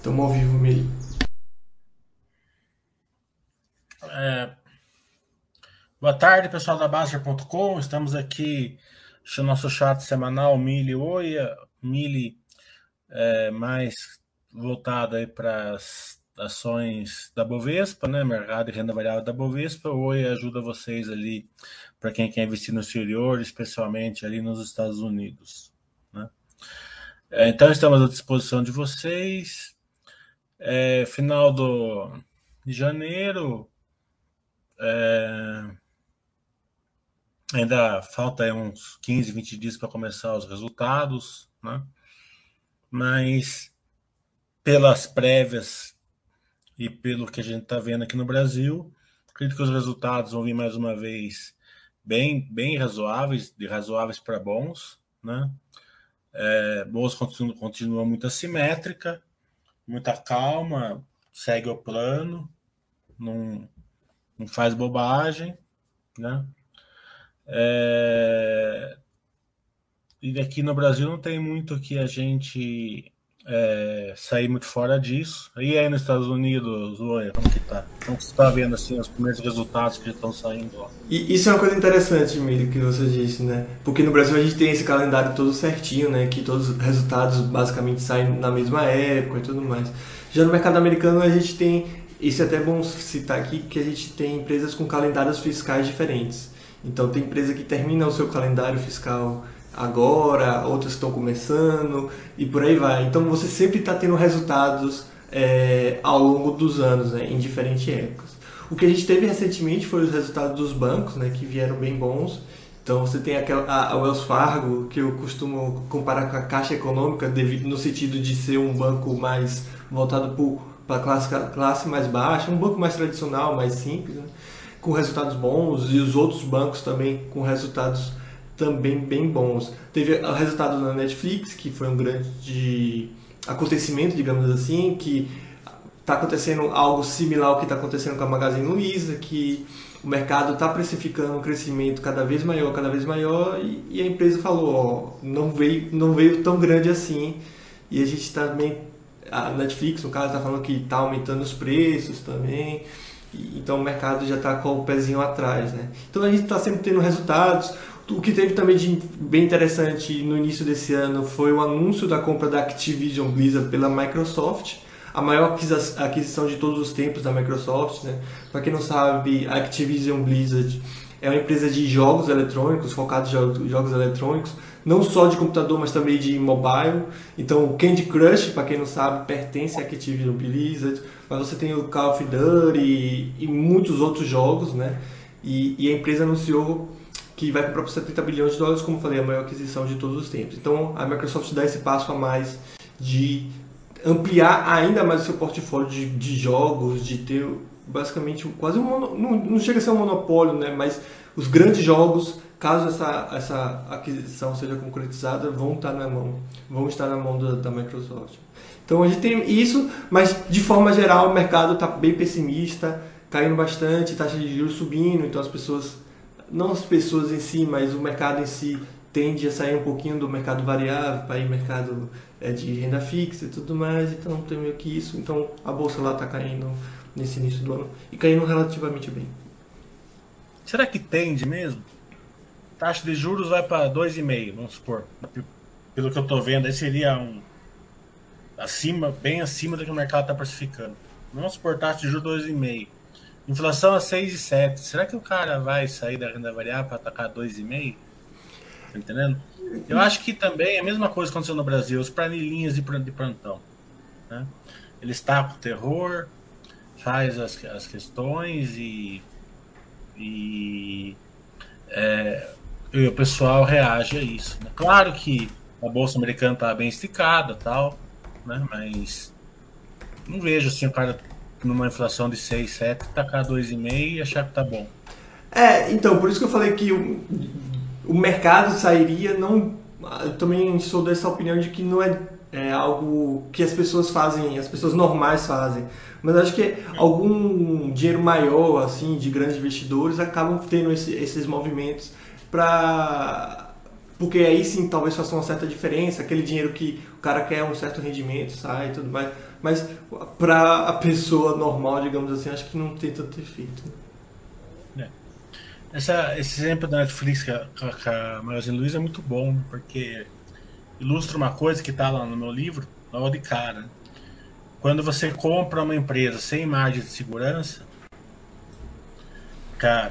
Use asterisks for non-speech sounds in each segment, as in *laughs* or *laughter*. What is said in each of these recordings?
Estamos ao vivo, Mili. É... Boa tarde, pessoal da Baster.com. Estamos aqui no nosso chat semanal Mili Oi, Mili é, mais voltado aí para as ações da Bovespa, né? Mercado e renda variável da Bovespa. Oi ajuda vocês ali para quem quer investir no exterior, especialmente ali nos Estados Unidos. Né? É, então estamos à disposição de vocês é, final do, de janeiro. É, ainda falta uns 15, 20 dias para começar os resultados, né? mas pelas prévias e pelo que a gente está vendo aqui no Brasil, acredito que os resultados vão vir mais uma vez bem, bem razoáveis, de razoáveis para bons, né? É, bons continua, continua muito assimétrica, muita calma, segue o plano, não, não faz bobagem, né? É... E aqui no Brasil não tem muito que a gente é, sair muito fora disso. E aí nos Estados Unidos, oi, como que tá? Como você está vendo assim os primeiros resultados que estão saindo? E isso é uma coisa interessante, Emílio, que você disse, né? Porque no Brasil a gente tem esse calendário todo certinho, né? Que todos os resultados basicamente saem na mesma época e tudo mais. Já no mercado americano a gente tem, isso é até bom citar aqui, que a gente tem empresas com calendários fiscais diferentes. Então tem empresa que termina o seu calendário fiscal agora, outras estão começando e por aí vai. Então você sempre está tendo resultados é, ao longo dos anos, né, em diferentes épocas. O que a gente teve recentemente foi os resultados dos bancos, né, que vieram bem bons. Então você tem aquela, a, a Wells Fargo, que eu costumo comparar com a Caixa Econômica, devido, no sentido de ser um banco mais voltado para a classe, classe mais baixa, um banco mais tradicional, mais simples, né, com resultados bons, e os outros bancos também com resultados também bem bons. Teve o resultado na Netflix, que foi um grande acontecimento, digamos assim, que está acontecendo algo similar ao que está acontecendo com a Magazine Luiza, que o mercado está precificando um crescimento cada vez maior, cada vez maior, e, e a empresa falou, ó, não veio, não veio tão grande assim, e a gente também, a Netflix, no caso, está falando que está aumentando os preços também, então o mercado já está com o pezinho atrás, né? Então a gente está sempre tendo resultados, o que teve também de bem interessante no início desse ano foi o anúncio da compra da Activision Blizzard pela Microsoft, a maior aquisição de todos os tempos da Microsoft. Né? Para quem não sabe, a Activision Blizzard é uma empresa de jogos eletrônicos, focada em jogos eletrônicos, não só de computador, mas também de mobile. Então, o Candy Crush, para quem não sabe, pertence à Activision Blizzard, mas você tem o Call of Duty e, e muitos outros jogos, né? E, e a empresa anunciou que vai comprar por 70 bilhões de dólares, como falei, a maior aquisição de todos os tempos. Então a Microsoft dá esse passo a mais de ampliar ainda mais o seu portfólio de, de jogos, de ter basicamente quase um mono, não, não, chega a ser um monopólio, né? mas os grandes jogos, caso essa, essa aquisição seja concretizada, vão estar na mão, vão estar na mão da, da Microsoft. Então a gente tem isso, mas de forma geral o mercado está bem pessimista, caindo bastante, taxa de juros subindo, então as pessoas não as pessoas em si, mas o mercado em si tende a sair um pouquinho do mercado variável para ir mercado é, de renda fixa e tudo mais, então tem meio que isso. Então a bolsa lá está caindo nesse início do ano e caindo relativamente bem. Será que tende mesmo? Taxa de juros vai para 2,5, vamos supor. Pelo que eu estou vendo, aí seria um acima, bem acima do que o mercado está precificando. Vamos supor taxa de juros 2,5 Inflação a 6,7. Será que o cara vai sair da renda variável para atacar 2,5? Tá entendendo? Eu acho que também é a mesma coisa que aconteceu no Brasil, os planilhinhas de plantão. Né? Ele está com terror, faz as, as questões e, e, é, o pessoal reage a isso. Né? Claro que a Bolsa Americana está bem esticada tal, né? mas não vejo assim o cara numa inflação de 6, 7, tacar 2,5 e achar que tá bom. É, então, por isso que eu falei que o, o mercado sairia, não. Eu também sou dessa opinião de que não é, é algo que as pessoas fazem, as pessoas normais fazem. Mas acho que algum dinheiro maior, assim, de grandes investidores, acabam tendo esse, esses movimentos para porque aí sim talvez faça uma certa diferença, aquele dinheiro que o cara quer um certo rendimento, sai e tudo mais. Mas para a pessoa normal, digamos assim, acho que não tem tanto efeito. É. Essa, esse exemplo da Netflix com a, a Magazine Luiza é muito bom, porque ilustra uma coisa que está lá no meu livro, logo de cara. Quando você compra uma empresa sem margem de segurança,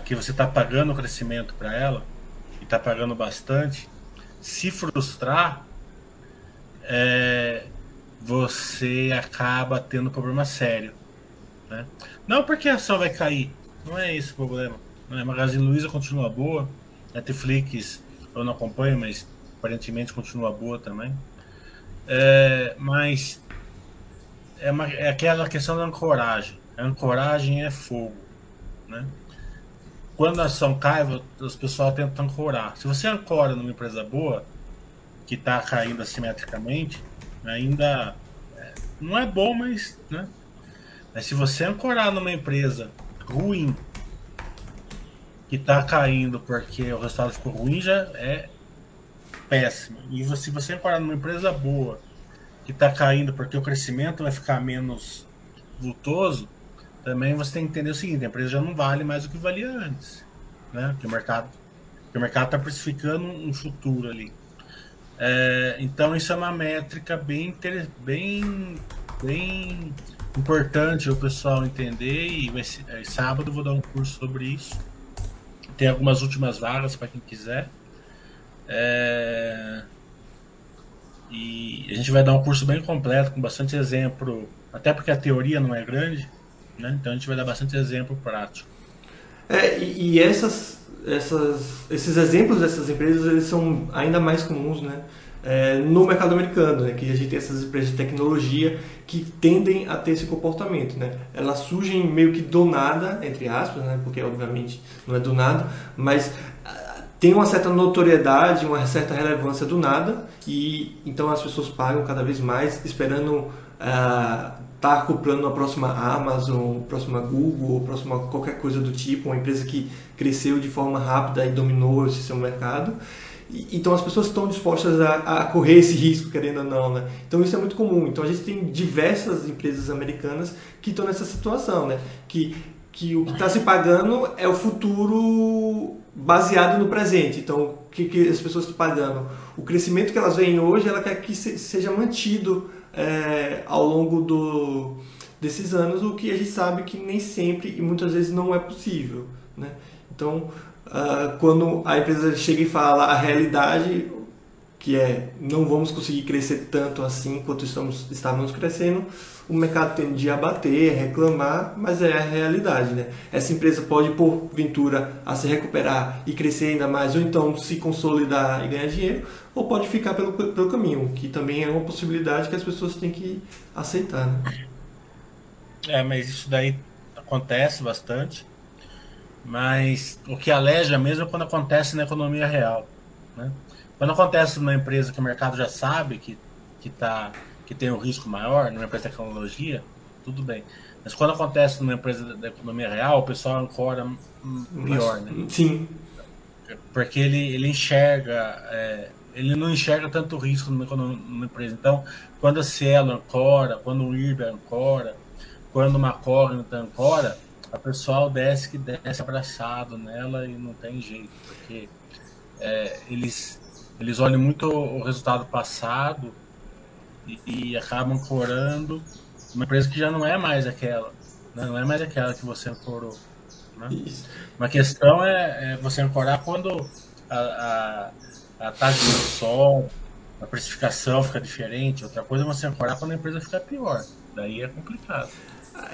que você está pagando o crescimento para ela, e está pagando bastante, se frustrar, é, você acaba tendo problema sério. Né? Não porque a ação vai cair, não é esse o problema. A Magazine Luiza continua boa, Netflix eu não acompanho, mas aparentemente continua boa também. É, mas é, uma, é aquela questão da ancoragem. A ancoragem é fogo. Né? Quando a ação cai, os pessoal tentam ancorar. Se você ancora numa empresa boa, que está caindo assimetricamente, ainda é, não é bom, mas, né? mas se você ancorar numa empresa ruim, que está caindo porque o resultado ficou ruim, já é péssimo. E se você ancorar numa empresa boa, que está caindo porque o crescimento vai ficar menos vultoso, também você tem que entender o seguinte: a empresa já não vale mais do que valia antes, né? Que o mercado, o mercado está precificando um futuro ali. É, então isso é uma métrica bem, bem, bem importante o pessoal entender e ser, é, sábado vou dar um curso sobre isso. Tem algumas últimas vagas para quem quiser. É, e a gente vai dar um curso bem completo, com bastante exemplo, até porque a teoria não é grande, né? então a gente vai dar bastante exemplo prático. É, e, e essas, essas, esses exemplos dessas empresas eles são ainda mais comuns né? É, no mercado americano, né? que a gente tem essas empresas de tecnologia que tendem a ter esse comportamento. Né? Elas surgem meio que do nada, entre aspas, né? porque obviamente não é do nada, mas tem uma certa notoriedade, uma certa relevância do nada e então as pessoas pagam cada vez mais esperando uh, tá comprando a próxima Amazon, próxima Google, próxima qualquer coisa do tipo, uma empresa que cresceu de forma rápida e dominou esse seu mercado. Então as pessoas estão dispostas a, a, correr esse risco, querendo ou não, né? Então isso é muito comum. Então a gente tem diversas empresas americanas que estão nessa situação, né? Que que o que está se pagando é o futuro baseado no presente. Então, o que, que as pessoas estão pagando? O crescimento que elas veem hoje, ela quer que seja mantido é, ao longo do, desses anos, o que a gente sabe que nem sempre e muitas vezes não é possível. Né? Então, uh, quando a empresa chega e fala a realidade, que é não vamos conseguir crescer tanto assim quanto estamos, estávamos crescendo, o mercado tende a bater, a reclamar, mas é a realidade, né? Essa empresa pode, porventura, a se recuperar e crescer ainda mais, ou então se consolidar e ganhar dinheiro, ou pode ficar pelo, pelo caminho, que também é uma possibilidade que as pessoas têm que aceitar, né? É, mas isso daí acontece bastante, mas o que aleja mesmo é quando acontece na economia real, né? Quando acontece numa empresa que o mercado já sabe que está que tem um risco maior, numa empresa de tecnologia, tudo bem. Mas quando acontece numa empresa da economia real, o pessoal ancora pior, né? Sim. Porque ele, ele enxerga, é, ele não enxerga tanto risco numa, numa, empresa. Então, quando a Cielo ancora, quando o IRB ancora, quando uma Cognita ancora, o pessoal desce que desce abraçado nela e não tem jeito, porque é, eles, eles olham muito o resultado passado e, e acabam corando uma empresa que já não é mais aquela, né? não é mais aquela que você ancorou. Né? Uma questão é, é, você ancorar quando a, a, a taxa de sol, a precificação fica diferente. Outra coisa é você ancorar quando a empresa fica pior. Daí é complicado.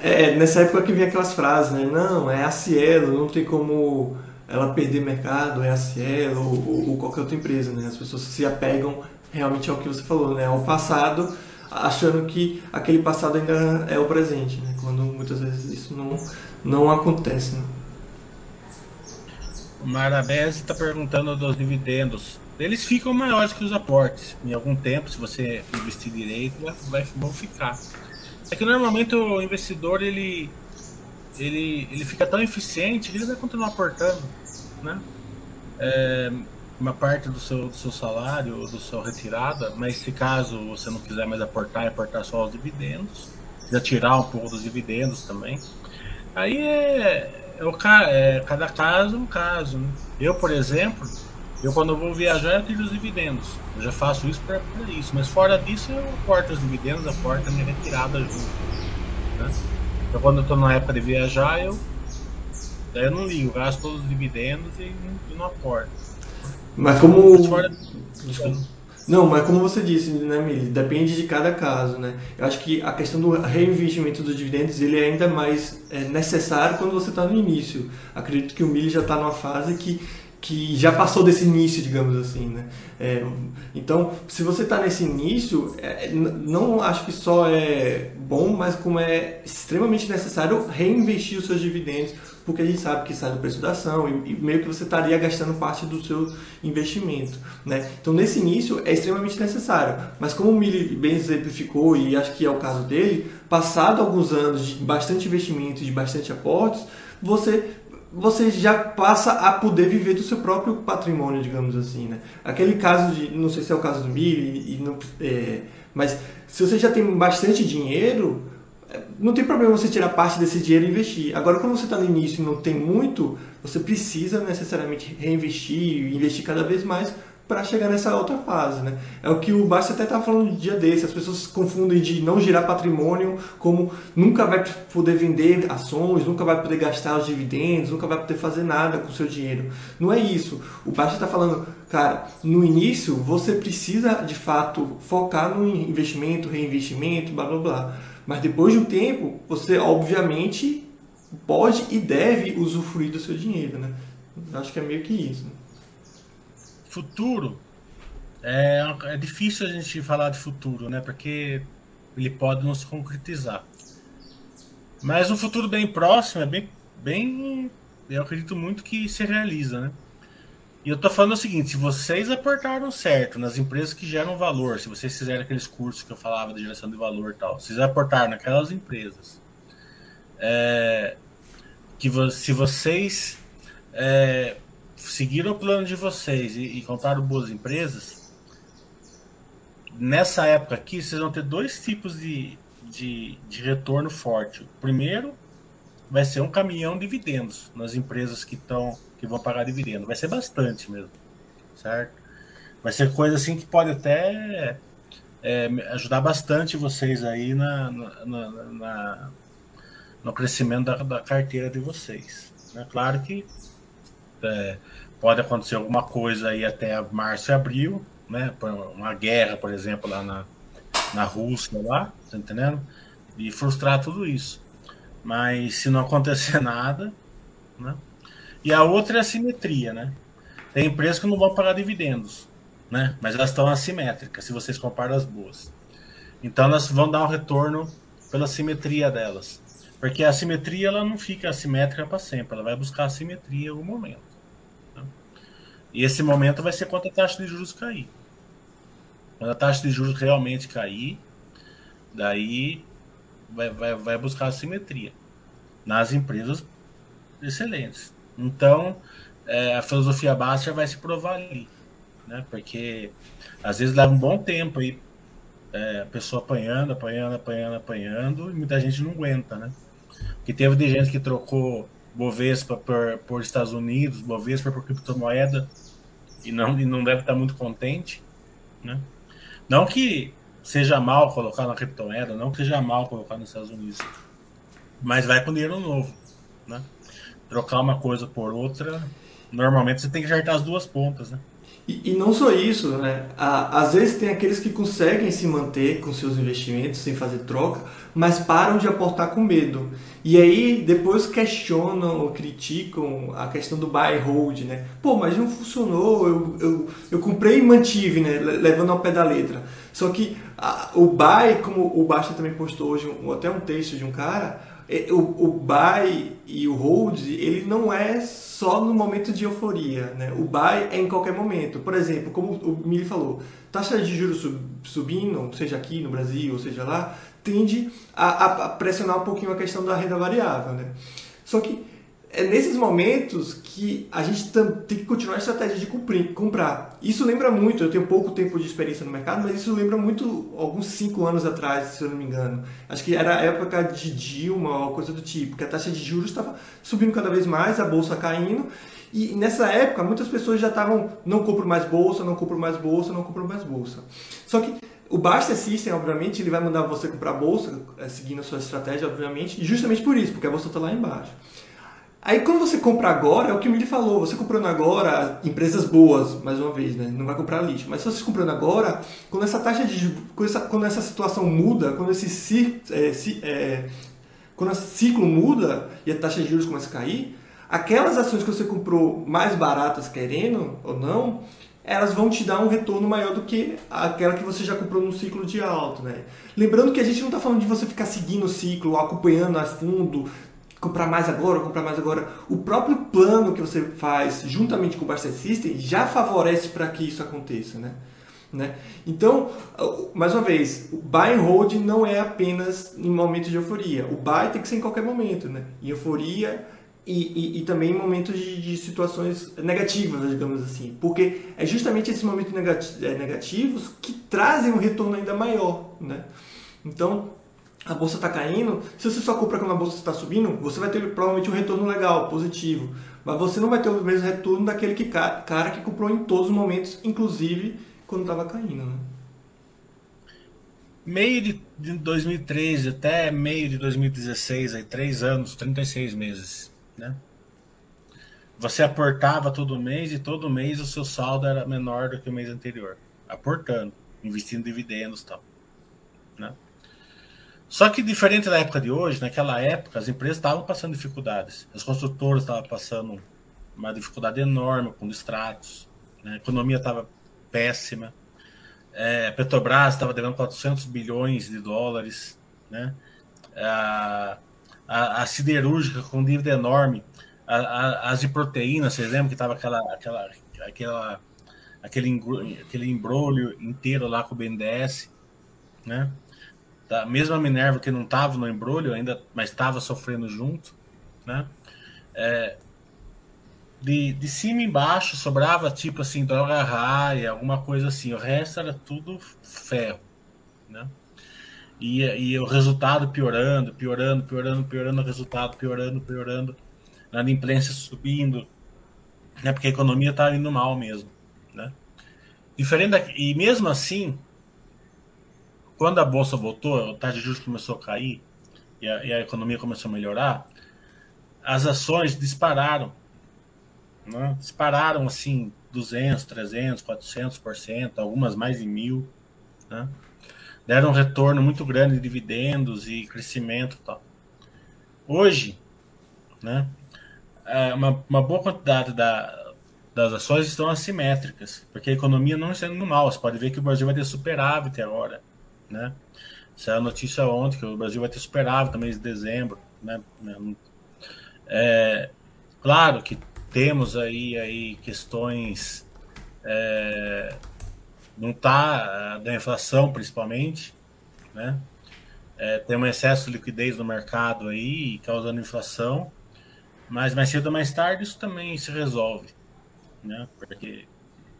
É, nessa época que vinha aquelas frases, né? Não, é a Cielo, não tem como ela perder mercado, é a Cielo ou, ou qualquer outra empresa, né? As pessoas se apegam realmente é o que você falou, né? Ao passado, achando que aquele passado ainda é o presente, né? Quando muitas vezes isso não, não acontece, né? O Marabese está perguntando dos dividendos. Eles ficam maiores que os aportes. Em algum tempo, se você investir direito, vai, vão ficar. É que normalmente o investidor ele, ele, ele fica tão eficiente que ele vai continuar aportando, né? É, uma parte do seu, do seu salário ou do seu retirada, mas se caso você não quiser mais aportar, aportar só os dividendos, quiser tirar um pouco dos dividendos também, aí é, é, o, é cada caso um caso. Né? Eu, por exemplo, eu quando eu vou viajar eu tiro os dividendos. Eu já faço isso para isso, mas fora disso eu aporto os dividendos, aporto a minha retirada junto. Né? Então quando eu estou na época de viajar, eu, eu não ligo, gasto todos os dividendos e, e não aporto. Mas como. Não, mas como você disse, né, Mili? Depende de cada caso, né? Eu acho que a questão do reinvestimento dos dividendos ele é ainda mais é, necessário quando você está no início. Acredito que o Mili já está numa fase que, que já passou desse início, digamos assim, né? É, então, se você está nesse início, é, não acho que só é bom, mas como é extremamente necessário reinvestir os seus dividendos porque a gente sabe que sai do preço da ação e, e meio que você estaria gastando parte do seu investimento. Né? Então, nesse início, é extremamente necessário. Mas como o Mili bem exemplificou, e acho que é o caso dele, passado alguns anos de bastante investimento, de bastante aportes, você você já passa a poder viver do seu próprio patrimônio, digamos assim, né? Aquele caso de, não sei se é o caso do e não, é, mas se você já tem bastante dinheiro, não tem problema você tirar parte desse dinheiro e investir. Agora, quando você está no início e não tem muito, você precisa necessariamente reinvestir, investir cada vez mais para chegar nessa outra fase, né? É o que o Basta até estava falando um dia desse, as pessoas confundem de não girar patrimônio como nunca vai poder vender ações, nunca vai poder gastar os dividendos, nunca vai poder fazer nada com o seu dinheiro. Não é isso. O Basta está falando, cara, no início você precisa de fato focar no investimento, reinvestimento, blá blá blá. Mas depois de um tempo, você obviamente pode e deve usufruir do seu dinheiro, né? Acho que é meio que isso. Né? Futuro é, é difícil a gente falar de futuro, né? Porque ele pode não se concretizar. Mas um futuro bem próximo é bem, bem, eu acredito muito que se realiza, né? E eu tô falando o seguinte: se vocês aportaram certo nas empresas que geram valor, se vocês fizerem aqueles cursos que eu falava de geração de valor e tal, se vocês aportaram naquelas empresas, é, que se vocês é, seguiram o plano de vocês e, e boas empresas, nessa época aqui vocês vão ter dois tipos de, de, de retorno forte. O primeiro vai ser um caminhão de dividendos nas empresas que estão que vão pagar dividendo. Vai ser bastante mesmo, certo? Vai ser coisa assim que pode até é, ajudar bastante vocês aí na, na, na no crescimento da, da, carteira de vocês. Né? Claro que é, pode acontecer alguma coisa aí até março e abril, né? Uma guerra, por exemplo, lá na, na Rússia, lá, tá entendendo? E frustrar tudo isso. Mas se não acontecer *laughs* nada, né? E a outra é a simetria, né? Tem empresas que não vão pagar dividendos, né? Mas elas estão assimétricas, se vocês comparam as boas. Então elas vão dar um retorno pela simetria delas. Porque a simetria ela não fica assimétrica para sempre, ela vai buscar a simetria em algum momento. E esse momento vai ser quando a taxa de juros cair. Quando a taxa de juros realmente cair, daí vai, vai, vai buscar simetria nas empresas excelentes. Então, é, a filosofia básica vai se provar ali, né? Porque às vezes leva um bom tempo aí é, a pessoa apanhando, apanhando, apanhando, apanhando, e muita gente não aguenta, né? Porque teve de gente que trocou Bovespa por, por Estados Unidos, Bovespa por criptomoeda, e não, e não deve estar muito contente, né? Não que seja mal colocar na criptomoeda, não que seja mal colocar nos Estados Unidos, mas vai com dinheiro novo, né? trocar uma coisa por outra, normalmente você tem que acertar as duas pontas, né? E, e não só isso, né? às vezes tem aqueles que conseguem se manter com seus investimentos sem fazer troca, mas param de aportar com medo. E aí depois questionam ou criticam a questão do buy hold, né? Pô, mas não funcionou, eu, eu, eu comprei e mantive, né? Levando ao pé da letra. Só que a, o buy, como o Basta também postou hoje, um, até um texto de um cara, o, o buy e o hold, ele não é só no momento de euforia, né? O buy é em qualquer momento. Por exemplo, como o Mili falou, taxa de juros subindo, seja aqui no Brasil, ou seja lá, tende a, a pressionar um pouquinho a questão da renda variável, né? Só que é nesses momentos que a gente tem que continuar a estratégia de cumprir, comprar. Isso lembra muito, eu tenho pouco tempo de experiência no mercado, mas isso lembra muito alguns cinco anos atrás, se eu não me engano. Acho que era a época de Dilma ou coisa do tipo, que a taxa de juros estava subindo cada vez mais, a bolsa caindo, e nessa época muitas pessoas já estavam, não compro mais bolsa, não compro mais bolsa, não compro mais bolsa. Só que o Basta System, obviamente, ele vai mandar você comprar bolsa, eh, seguindo a sua estratégia, obviamente, justamente por isso, porque a bolsa está lá embaixo. Aí quando você compra agora, é o que Mili falou, você comprando agora, empresas boas, mais uma vez, né? Não vai comprar lixo. Mas se você comprando agora, quando essa taxa de quando essa, quando essa situação muda, quando esse é, é, quando esse ciclo muda e a taxa de juros começa a cair, aquelas ações que você comprou mais baratas querendo ou não, elas vão te dar um retorno maior do que aquela que você já comprou no ciclo de alto, né? Lembrando que a gente não está falando de você ficar seguindo o ciclo, acompanhando a fundo, comprar mais agora, comprar mais agora. O próprio plano que você faz juntamente com o Barset System já favorece para que isso aconteça, né? Né? Então, mais uma vez, o buy and hold não é apenas em momentos de euforia. O buy tem que ser em qualquer momento, né? Em euforia e, e, e também em momentos de, de, situações negativas, digamos assim. Porque é justamente esses momentos é, negativos que trazem um retorno ainda maior, né? Então, a bolsa está caindo, se você só compra quando a bolsa está subindo, você vai ter provavelmente um retorno legal, positivo. Mas você não vai ter o mesmo retorno daquele que, cara que comprou em todos os momentos, inclusive quando estava caindo. Né? Meio de 2013 até meio de 2016, aí, três anos, 36 meses. Né? Você aportava todo mês e todo mês o seu saldo era menor do que o mês anterior. Aportando, investindo dividendos e tal. Né? Só que diferente da época de hoje, naquela época as empresas estavam passando dificuldades. As construtoras estavam passando uma dificuldade enorme com extratos. Né? A economia estava péssima. É, Petrobras estava devendo 400 bilhões de dólares. Né? A, a, a siderúrgica com dívida enorme. A, a, as de proteína, vocês lembram que estava aquela, aquela, aquela, aquele, aquele embrulho inteiro lá com o BNDES, né? Da mesma Minerva que não estava no embrulho ainda, mas estava sofrendo junto, né? É, de, de cima e embaixo sobrava tipo assim droga raia, alguma coisa assim. O resto era tudo ferro, né? E, e o resultado piorando, piorando, piorando, piorando, o resultado piorando, piorando, a inadimplência subindo, né? Porque a economia estava indo mal mesmo, né? Diferente da, e mesmo assim, quando a bolsa voltou, a taxa de juros começou a cair e a, e a economia começou a melhorar, as ações dispararam. Né? Dispararam assim 200, 300, 400%, algumas mais de mil. Né? Deram um retorno muito grande de dividendos e crescimento tal. Hoje, né, é, uma, uma boa quantidade da, das ações estão assimétricas, porque a economia não está indo mal. Você pode ver que o Brasil vai ter superávit agora né? Saiu a notícia ontem que o Brasil vai ter superávit no mês de dezembro, né? É, claro que temos aí, aí questões é, não tá da inflação principalmente, né? É, tem um excesso de liquidez no mercado aí causando inflação, mas mais cedo ou mais tarde isso também se resolve, né? Porque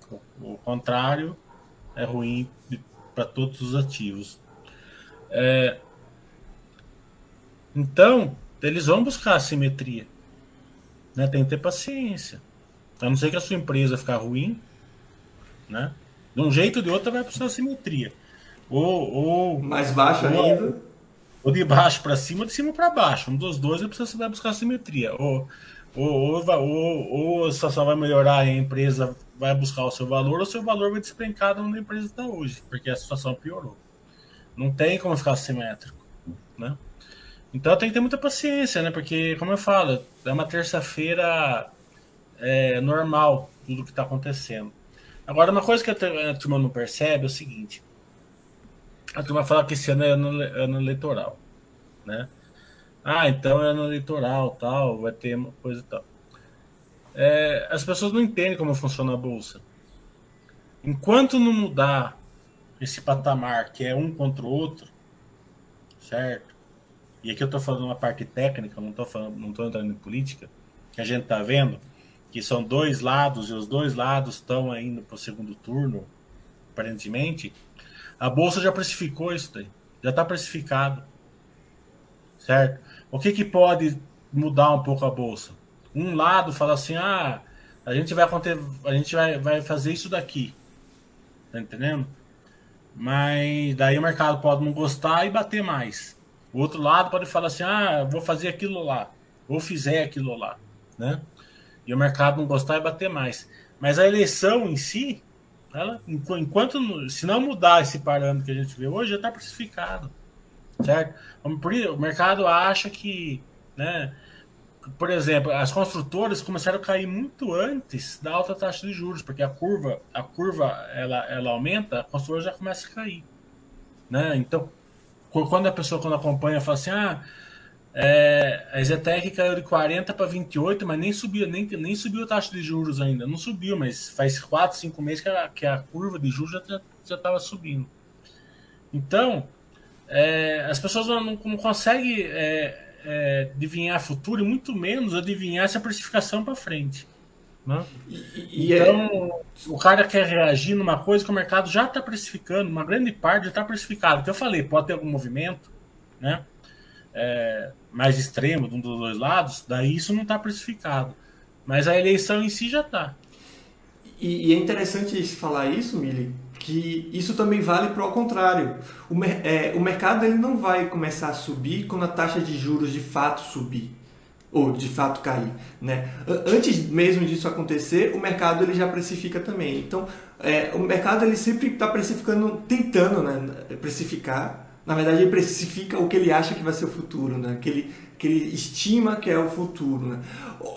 o, o contrário é ruim para todos os ativos. É, então, eles vão buscar a simetria. Né? Tem que ter paciência. A não ser que a sua empresa ficar ruim, né? De um jeito ou de outro vai precisar simetria. Ou, ou mais baixo ou, ainda. Ou de baixo para cima, ou de cima para baixo. Um dos dois você vai buscar simetria. Ou, ou, ou, ou, a situação vai melhorar a empresa vai buscar o seu valor, ou seu valor vai despencar onde a empresa está hoje, porque a situação piorou. Não tem como ficar simétrico, né? Então tem que ter muita paciência, né? Porque, como eu falo, é uma terça-feira é, normal tudo que está acontecendo. Agora, uma coisa que a turma não percebe é o seguinte: a turma fala que esse ano é ano, ano eleitoral, né? Ah, então é ano eleitoral, tal, vai ter uma coisa e tal é, as pessoas não entendem como funciona a bolsa. Enquanto não mudar esse patamar que é um contra o outro, certo? E aqui eu estou falando uma parte técnica, não estou falando, não entrando em política. que a gente está vendo, que são dois lados e os dois lados estão indo para o segundo turno, aparentemente, a bolsa já precificou isso daí, já está precificado, certo? O que, que pode mudar um pouco a bolsa? Um lado fala assim, ah, a gente vai a gente vai, vai fazer isso daqui, tá entendendo? Mas daí o mercado pode não gostar e bater mais. O outro lado pode falar assim, ah, vou fazer aquilo lá, ou fizer aquilo lá, né? e o mercado não gostar e bater mais. Mas a eleição em si, ela, enquanto se não mudar esse parâmetro que a gente vê hoje, já está precificado, certo? O mercado acha que, né? Por exemplo, as construtoras começaram a cair muito antes da alta taxa de juros, porque a curva, a curva ela, ela aumenta, a construtora já começa a cair, né? Então, quando a pessoa quando acompanha fala assim, ah, é, a Zetec caiu de 40 para 28, mas nem subiu, nem, nem subiu a taxa de juros ainda. Não subiu, mas faz 4, 5 meses que a, que a curva de juros já estava subindo. Então, é, as pessoas não, não conseguem é, é, adivinhar futuro e muito menos adivinhar essa precificação para frente. Né? E, e é então, o cara quer reagir numa coisa que o mercado já está precificando, uma grande parte já está precificado. Que eu falei, pode ter algum movimento, né? é, mais extremo de um dos dois lados, daí isso não está precificado. Mas a eleição em si já está. E, e, é interessante falar isso, Mili, que isso também vale para o contrário. O, é, o mercado ele não vai começar a subir quando a taxa de juros de fato subir ou de fato cair, né? Antes mesmo disso acontecer, o mercado ele já precifica também. Então, é, o mercado ele sempre está precificando, tentando, né, precificar na verdade, ele precifica o que ele acha que vai ser o futuro, né? que, ele, que ele estima que é o futuro. Né?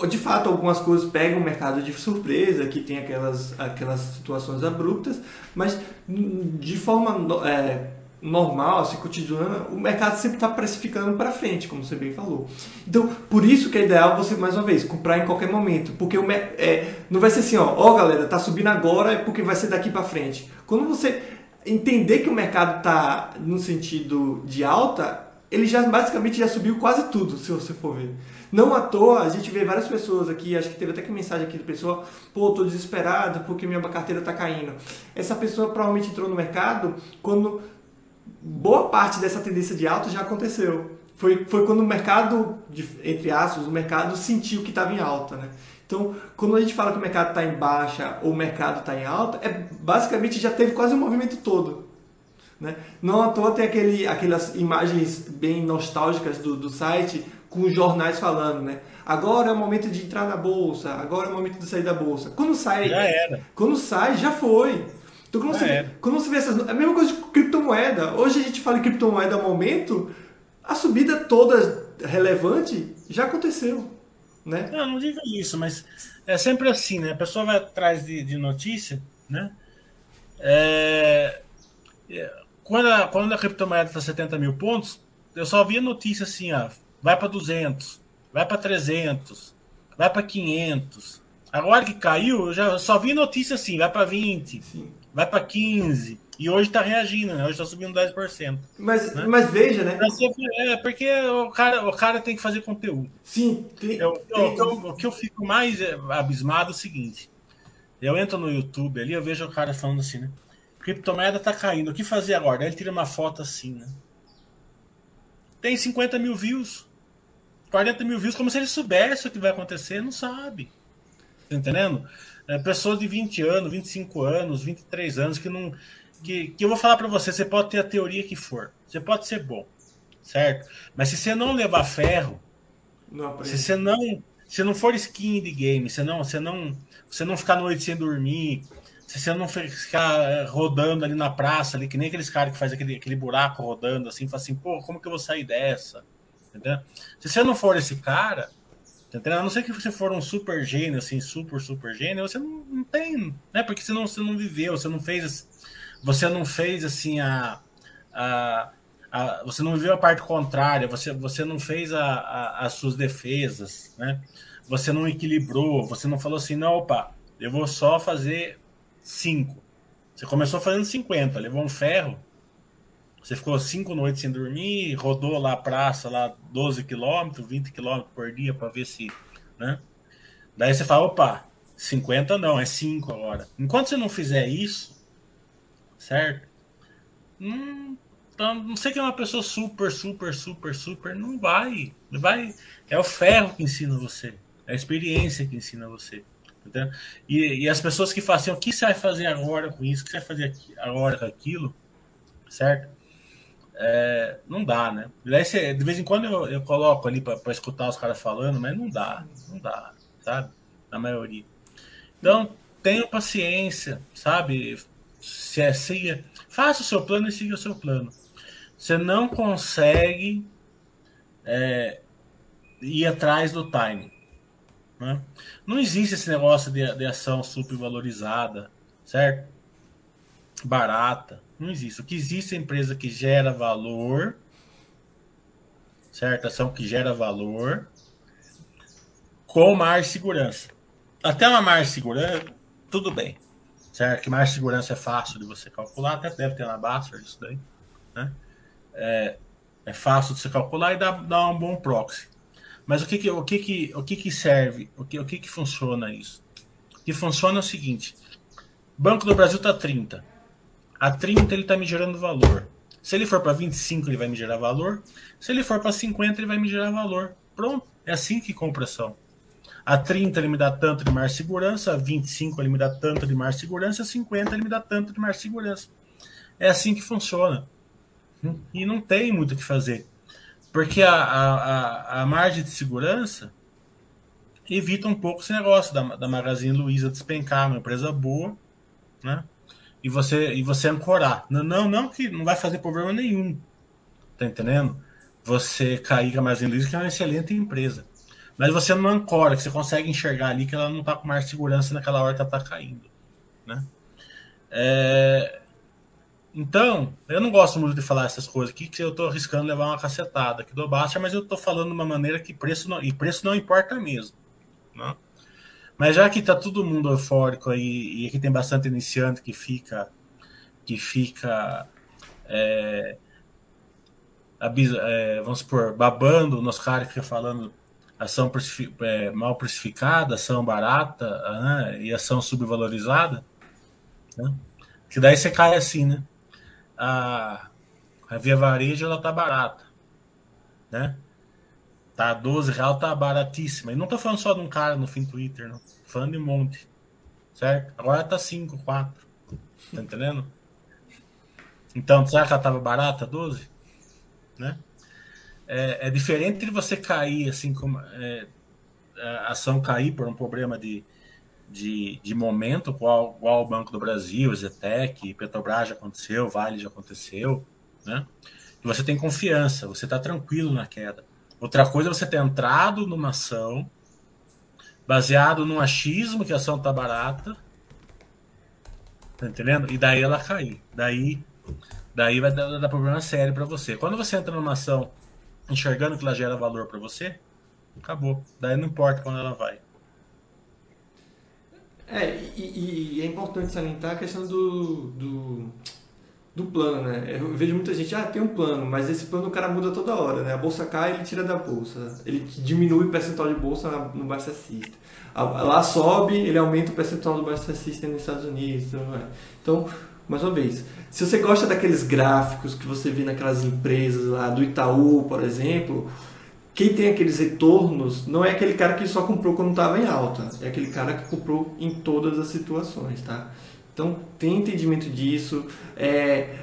De fato, algumas coisas pegam o mercado de surpresa, que tem aquelas, aquelas situações abruptas, mas de forma é, normal, assim, cotidiana, o mercado sempre está precificando para frente, como você bem falou. Então, por isso que é ideal você, mais uma vez, comprar em qualquer momento, porque o, é, não vai ser assim, ó, ó galera, tá subindo agora é porque vai ser daqui para frente. Quando você entender que o mercado está no sentido de alta, ele já basicamente já subiu quase tudo, se você for ver. Não à toa, a gente vê várias pessoas aqui, acho que teve até que mensagem aqui da pessoa, pô, tô desesperado porque minha carteira tá caindo. Essa pessoa provavelmente entrou no mercado quando boa parte dessa tendência de alta já aconteceu. Foi, foi quando o mercado, entre aspas, o mercado sentiu que estava em alta, né? Então, quando a gente fala que o mercado está em baixa ou o mercado está em alta, é basicamente já teve quase o movimento todo. Né? Não à toa tem aquele, aquelas imagens bem nostálgicas do, do site com os jornais falando, né? Agora é o momento de entrar na bolsa, agora é o momento de sair da bolsa. Quando sai, já era. Quando sai, já foi. Então quando, já você, era. quando você vê essas. É a mesma coisa de criptomoeda. Hoje a gente fala em criptomoeda ao momento, a subida toda relevante já aconteceu né? Não, não diga isso, mas é sempre assim, né? A pessoa vai atrás de, de notícia, né? É, é quando, a, quando a criptomoeda está 70 mil pontos, eu só via notícia assim, ó, vai para 200, vai para 300, vai para 500. Agora que caiu, eu já só vi notícia assim, vai para 20, Sim. vai para 15. E hoje está reagindo, né? Hoje está subindo 10%. Mas, né? mas veja, né? É, porque o cara, o cara tem que fazer conteúdo. Sim, tem, eu, tem... Eu, o que eu fico mais é, abismado é o seguinte: eu entro no YouTube ali, eu vejo o cara falando assim, né? Criptomoeda tá caindo, o que fazer agora? Daí ele tira uma foto assim, né? Tem 50 mil views, 40 mil views, como se ele soubesse o que vai acontecer, não sabe. Tá entendendo? É, pessoas de 20 anos, 25 anos, 23 anos que não que, que eu vou falar para você, você pode ter a teoria que for, você pode ser bom, certo? Mas se você não levar ferro, não se você não, se não for skin de game, se não, você não, você não ficar noite sem dormir, se você não ficar rodando ali na praça, ali, que nem aqueles caras que faz aquele, aquele buraco rodando assim, fala assim, pô, como que eu vou sair dessa? Entendeu? Se você não for esse cara, entendeu? a não ser que você for um super gênio, assim, super, super gênio, você não, não tem, né? Porque você não, você não viveu, você não fez você não fez assim a, a, a, você não viu a parte contrária, você, você não fez a, a, as suas defesas, né? Você não equilibrou, você não falou assim, não, opa, eu vou só fazer cinco. Você começou fazendo 50, levou um ferro, você ficou cinco noites sem dormir, rodou lá a praça, lá 12 quilômetros, 20 quilômetros por dia para ver se, né? Daí você fala, opa, 50 não, é 5 agora. Enquanto você não fizer isso, certo? Hum, então, não sei que é uma pessoa super, super, super, super, não vai. Vai. É o ferro que ensina você. É a experiência que ensina você. E, e, as pessoas que falam assim, o que você vai fazer agora com isso? O que você vai fazer agora com aquilo? Certo? É, não dá, né? Você, de vez em quando eu, eu coloco ali para escutar os caras falando, mas não dá, não dá, sabe? Na maioria. Então, tenha paciência, sabe? Se é, siga, faça o seu plano e siga o seu plano. Você não consegue é, ir atrás do time. Né? Não existe esse negócio de, de ação supervalorizada, certo? Barata. Não existe. O que existe é empresa que gera valor, certo? Ação que gera valor com mais segurança. Até uma mais segurança, tudo bem. Certo? Que mais segurança é fácil de você calcular, até deve ter na Baster isso daí. Né? É, é fácil de você calcular e dá, dá um bom proxy. Mas o que que, o que, que, o que, que serve? O que, o que, que funciona isso? O que funciona é o seguinte: Banco do Brasil está 30. A 30 ele está me gerando valor. Se ele for para 25, ele vai me gerar valor. Se ele for para 50, ele vai me gerar valor. Pronto. É assim que compra ação. A 30 ele me dá tanto de mais segurança, a 25 ele me dá tanto de mais segurança, a 50 ele me dá tanto de mais segurança. É assim que funciona. E não tem muito o que fazer. Porque a, a, a, margem de segurança evita um pouco esse negócio da, da Magazine Luiza despencar, uma empresa boa, né? E você, e você ancorar. Não, não, não que não vai fazer problema nenhum. Tá entendendo? Você cair com a Magazine Luiza, que é uma excelente empresa. Mas você não ancora, que você consegue enxergar ali que ela não está com mais segurança naquela hora que ela está caindo. Né? É, então, eu não gosto muito de falar essas coisas aqui, que eu estou arriscando levar uma cacetada aqui do Basta, mas eu estou falando de uma maneira que preço não, e preço não importa mesmo. Né? Mas já que está todo mundo eufórico aí, e aqui tem bastante iniciante que fica, que fica é, é, vamos supor, babando nos caras que fica falando ação é, mal precificada, ação barata né, e ação subvalorizada, né? que daí você cai assim, né? A, a Via Varejo ela tá barata, né? Tá 12 reais, tá baratíssima. E não tô falando só de um cara no fim Twitter, não. Tô falando de um monte. Certo? Agora tá 5, 4. Tá entendendo? Então, será que ela tava barata, 12? Né? É, é diferente de você cair, assim, como é, a ação cair por um problema de, de, de momento, qual, qual o Banco do Brasil, Zetec, Petrobras já aconteceu, Vale já aconteceu, né? E você tem confiança, você está tranquilo na queda. Outra coisa é você ter entrado numa ação baseado num achismo que a ação está barata, tá entendendo? E daí ela cair. Daí, daí vai dar, dar problema sério para você. Quando você entra numa ação enxergando que ela gera valor para você, acabou. Daí não importa quando ela vai. É, e, e, é importante salientar a questão do, do, do, plano, né? Eu vejo muita gente, ah, tem um plano, mas esse plano o cara muda toda hora, né? A bolsa cai, ele tira da bolsa. Ele diminui o percentual de bolsa no Basta System. Lá sobe, ele aumenta o percentual do Basta System nos Estados Unidos. Então, mais uma vez, se você gosta daqueles gráficos que você vê naquelas empresas lá, do Itaú, por exemplo, quem tem aqueles retornos não é aquele cara que só comprou quando estava em alta, é aquele cara que comprou em todas as situações, tá? Então, tem entendimento disso. É...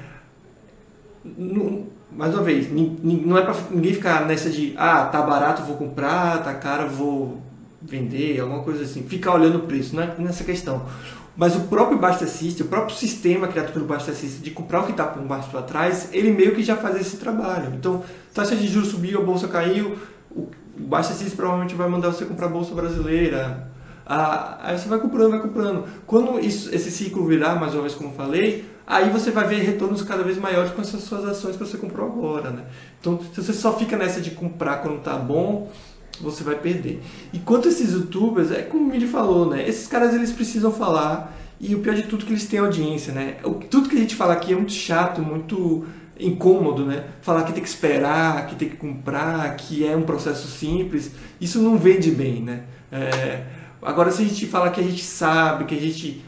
Não, mais uma vez, não é para ninguém ficar nessa de ah, tá barato, vou comprar, tá caro, vou vender, alguma coisa assim. Ficar olhando o preço, não é nessa questão. Mas o próprio Basta System, o próprio sistema criado pelo Basta System de comprar o que está por baixo para trás, ele meio que já faz esse trabalho. Então, taxa de juros subiu, a bolsa caiu, o Basta System provavelmente vai mandar você comprar a bolsa brasileira. Ah, aí você vai comprando, vai comprando. Quando isso, esse ciclo virar, mais uma vez como falei, aí você vai ver retornos cada vez maiores com essas suas ações que você comprou agora. Né? Então, se você só fica nessa de comprar quando está bom, você vai perder. E quanto a esses youtubers, é como o Midi falou, né? Esses caras eles precisam falar e o pior de tudo é que eles têm audiência, né? Tudo que a gente fala aqui é muito chato, muito incômodo, né? Falar que tem que esperar, que tem que comprar, que é um processo simples, isso não vende bem, né? É, Agora, se a gente falar que a gente sabe, que a gente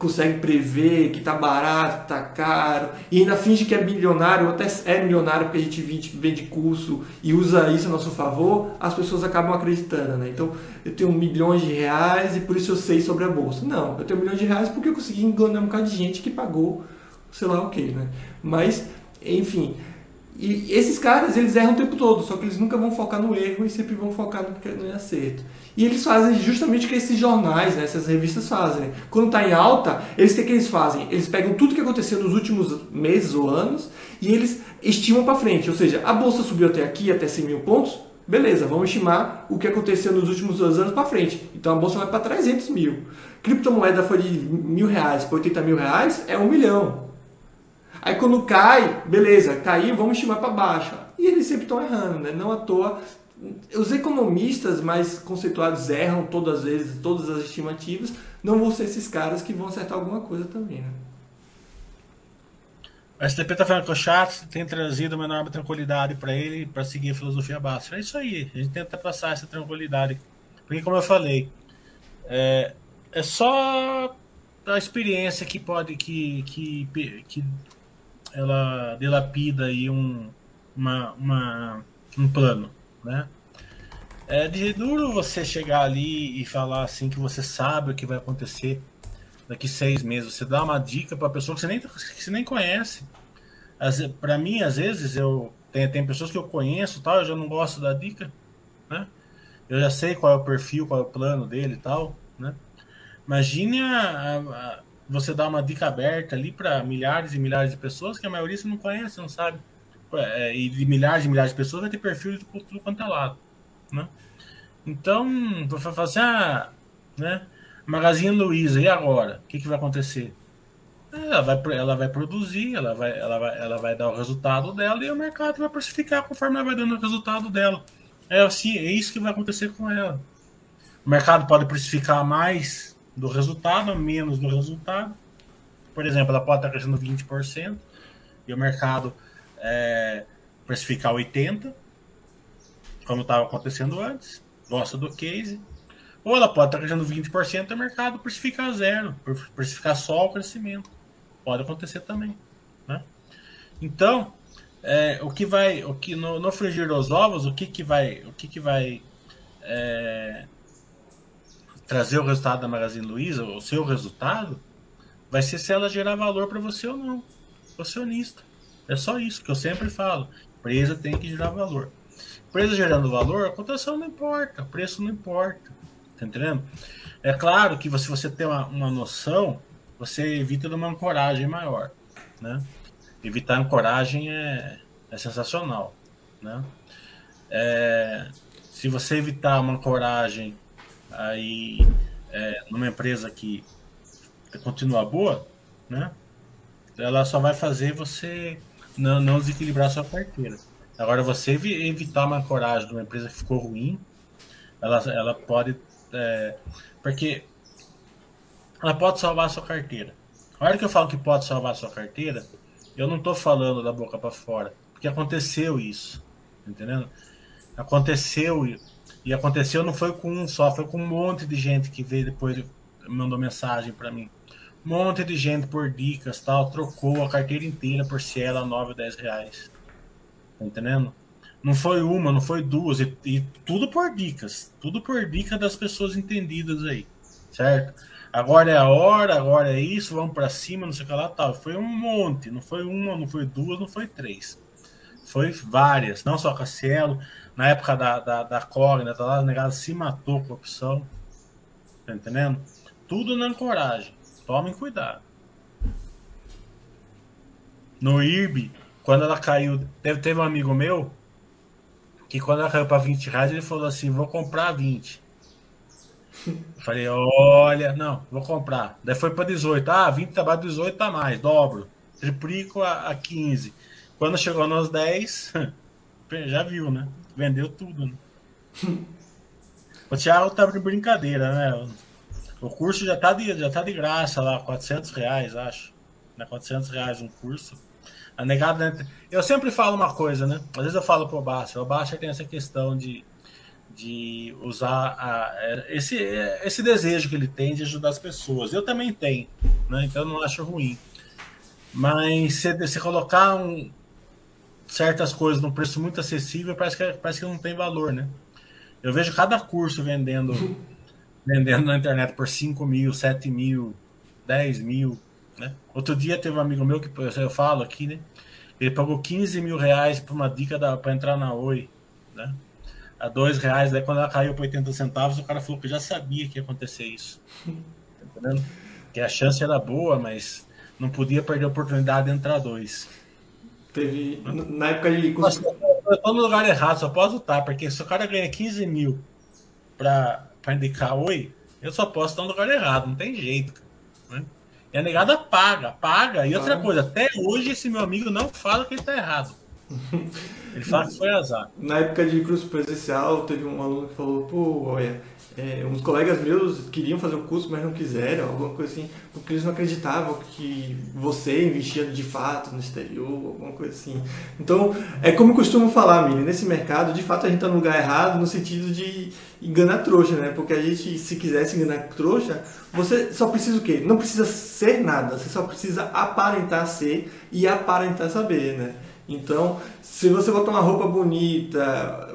consegue prever que tá barato, tá caro, e ainda finge que é milionário, ou até é milionário porque a gente vende, curso e usa isso a nosso favor, as pessoas acabam acreditando, né? Então, eu tenho milhões de reais e por isso eu sei sobre a bolsa. Não, eu tenho milhões de reais porque eu consegui enganar um bocado de gente que pagou, sei lá o que, né? Mas, enfim, e esses caras, eles erram o tempo todo, só que eles nunca vão focar no erro e sempre vão focar no que não é acerto. E eles fazem justamente o que esses jornais, né, essas revistas fazem. Quando está em alta, eles o que, que eles fazem? Eles pegam tudo que aconteceu nos últimos meses ou anos e eles estimam para frente. Ou seja, a bolsa subiu até aqui, até 100 mil pontos, beleza, vamos estimar o que aconteceu nos últimos dois anos para frente. Então a bolsa vai para 300 mil. Criptomoeda foi de mil reais para 80 mil reais, é um milhão. Aí quando cai, beleza, caiu, vamos estimar para baixo. E eles sempre estão errando, né? Não à toa. Os economistas mais conceituados erram todas as vezes, todas as estimativas. Não vão ser esses caras que vão acertar alguma coisa também, né? O STP está falando que o chat tem trazido uma enorme tranquilidade para ele para seguir a filosofia básica. É isso aí, a gente tenta passar essa tranquilidade. Porque, como eu falei, é, é só a experiência que pode que, que, que ela delapida aí um, uma, uma, um plano, né? É de duro você chegar ali e falar assim que você sabe o que vai acontecer daqui seis meses. Você dá uma dica para pessoa que você nem, que você nem conhece. Para mim, às vezes, eu tem, tem pessoas que eu conheço tal, eu já não gosto da dica, né? Eu já sei qual é o perfil, qual é o plano dele e tal, né? Imagine a, a, você dar uma dica aberta ali para milhares e milhares de pessoas que a maioria você não conhece, não sabe. É, e de milhares e milhares de pessoas vai ter perfil de tudo quanto é lado. Né? Então, você falar assim, ah, né? Magazine Luiza, e agora? O que, que vai acontecer? Ela vai, ela vai produzir, ela vai, ela, vai, ela vai dar o resultado dela e o mercado vai precificar conforme ela vai dando o resultado dela. É assim, é isso que vai acontecer com ela. O mercado pode precificar mais do resultado, menos do resultado. Por exemplo, ela pode estar crescendo 20% e o mercado é, precificar 80%, como estava acontecendo antes, gosta do case. Ou ela pode estar crescendo 20% e o mercado precificar zero, precificar só o crescimento. Pode acontecer também. Né? Então, é, o que vai, o que no, no frigir dos ovos, o que, que vai, o que, que vai é, trazer o resultado da Magazine Luiza, o seu resultado, vai ser se ela gerar valor para você ou não. Acionista. É só isso que eu sempre falo. Empresa tem que gerar valor. Empresa gerando valor, a cotação não importa, o preço não importa. Tá entendendo? É claro que se você tem uma, uma noção, você evita de uma ancoragem maior. Né? Evitar ancoragem é, é sensacional. Né? É, se você evitar uma ancoragem aí é, numa empresa que continua boa, né? Ela só vai fazer você não, não desequilibrar sua carteira. Agora, você evitar uma coragem de uma empresa que ficou ruim, ela, ela pode. É, porque ela pode salvar a sua carteira. A hora que eu falo que pode salvar a sua carteira, eu não estou falando da boca para fora, porque aconteceu isso, entendendo? Aconteceu e aconteceu não foi com um só, foi com um monte de gente que veio depois mandou mensagem para mim. Um monte de gente por dicas tal, trocou a carteira inteira por Cielo a 9 ou 10 reais. Tá entendendo? Não foi uma, não foi duas, e, e tudo por dicas. Tudo por dica das pessoas entendidas aí. Certo? Agora é a hora, agora é isso, vamos para cima, não sei o que lá, tal. Foi um monte, não foi uma, não foi duas, não foi três. Foi várias, não só Cassielo, na época da, da, da Cogna, tá lá, negado se matou com a opção. Tá entendendo? Tudo na coragem. Tomem cuidado. No IRB, quando ela caiu, teve, teve um amigo meu que quando ela caiu para 20 reais, ele falou assim: vou comprar 20. Eu falei, olha, não, vou comprar. Daí foi para 18. Ah, 20 tá mais 18 tá mais, dobro. Triplico a, a 15. Quando chegou nos 10, *laughs* já viu, né? Vendeu tudo. Né? o Thiago tá de brincadeira, né? O curso já tá de, já tá de graça lá, 400 reais, acho. Né? 400 reais um curso. A negada, né? Eu sempre falo uma coisa, né? Às vezes eu falo pro Basta, o Basta tem essa questão de, de usar a, esse, esse desejo que ele tem de ajudar as pessoas. Eu também tenho, né? então eu não acho ruim. Mas se você colocar um, certas coisas num preço muito acessível, parece que, parece que não tem valor, né? Eu vejo cada curso vendendo *laughs* vendendo na internet por 5 mil, 7 mil, 10 mil. Né? Outro dia teve um amigo meu que eu falo aqui, né? Ele pagou 15 mil reais por uma dica para entrar na Oi, né? A dois reais, daí quando ela caiu para 80 centavos, o cara falou que já sabia que ia acontecer isso. *laughs* Tá entendendo? Que a chance era boa, mas não podia perder a oportunidade de entrar dois. Teve. Na época de. Nossa, eu tô no lugar errado, só posso estar, porque se o cara ganha 15 mil para indicar oi, eu só posso estar no lugar errado, não tem jeito. Né? E a negada paga, paga. E outra coisa, até hoje esse meu amigo não fala que ele está errado. *laughs* Ele fala que foi azar. Na época de curso presencial, teve um aluno que falou, pô, olha, é, uns colegas meus queriam fazer o curso, mas não quiseram, alguma coisa assim, porque eles não acreditavam que você investia de fato no exterior, alguma coisa assim. Então, é como eu costumo falar, Mili, nesse mercado, de fato a gente está no lugar errado no sentido de enganar trouxa, né? Porque a gente, se quisesse enganar trouxa, você só precisa o quê? Não precisa ser nada, você só precisa aparentar ser e aparentar saber, né? Então, se você botar uma roupa bonita,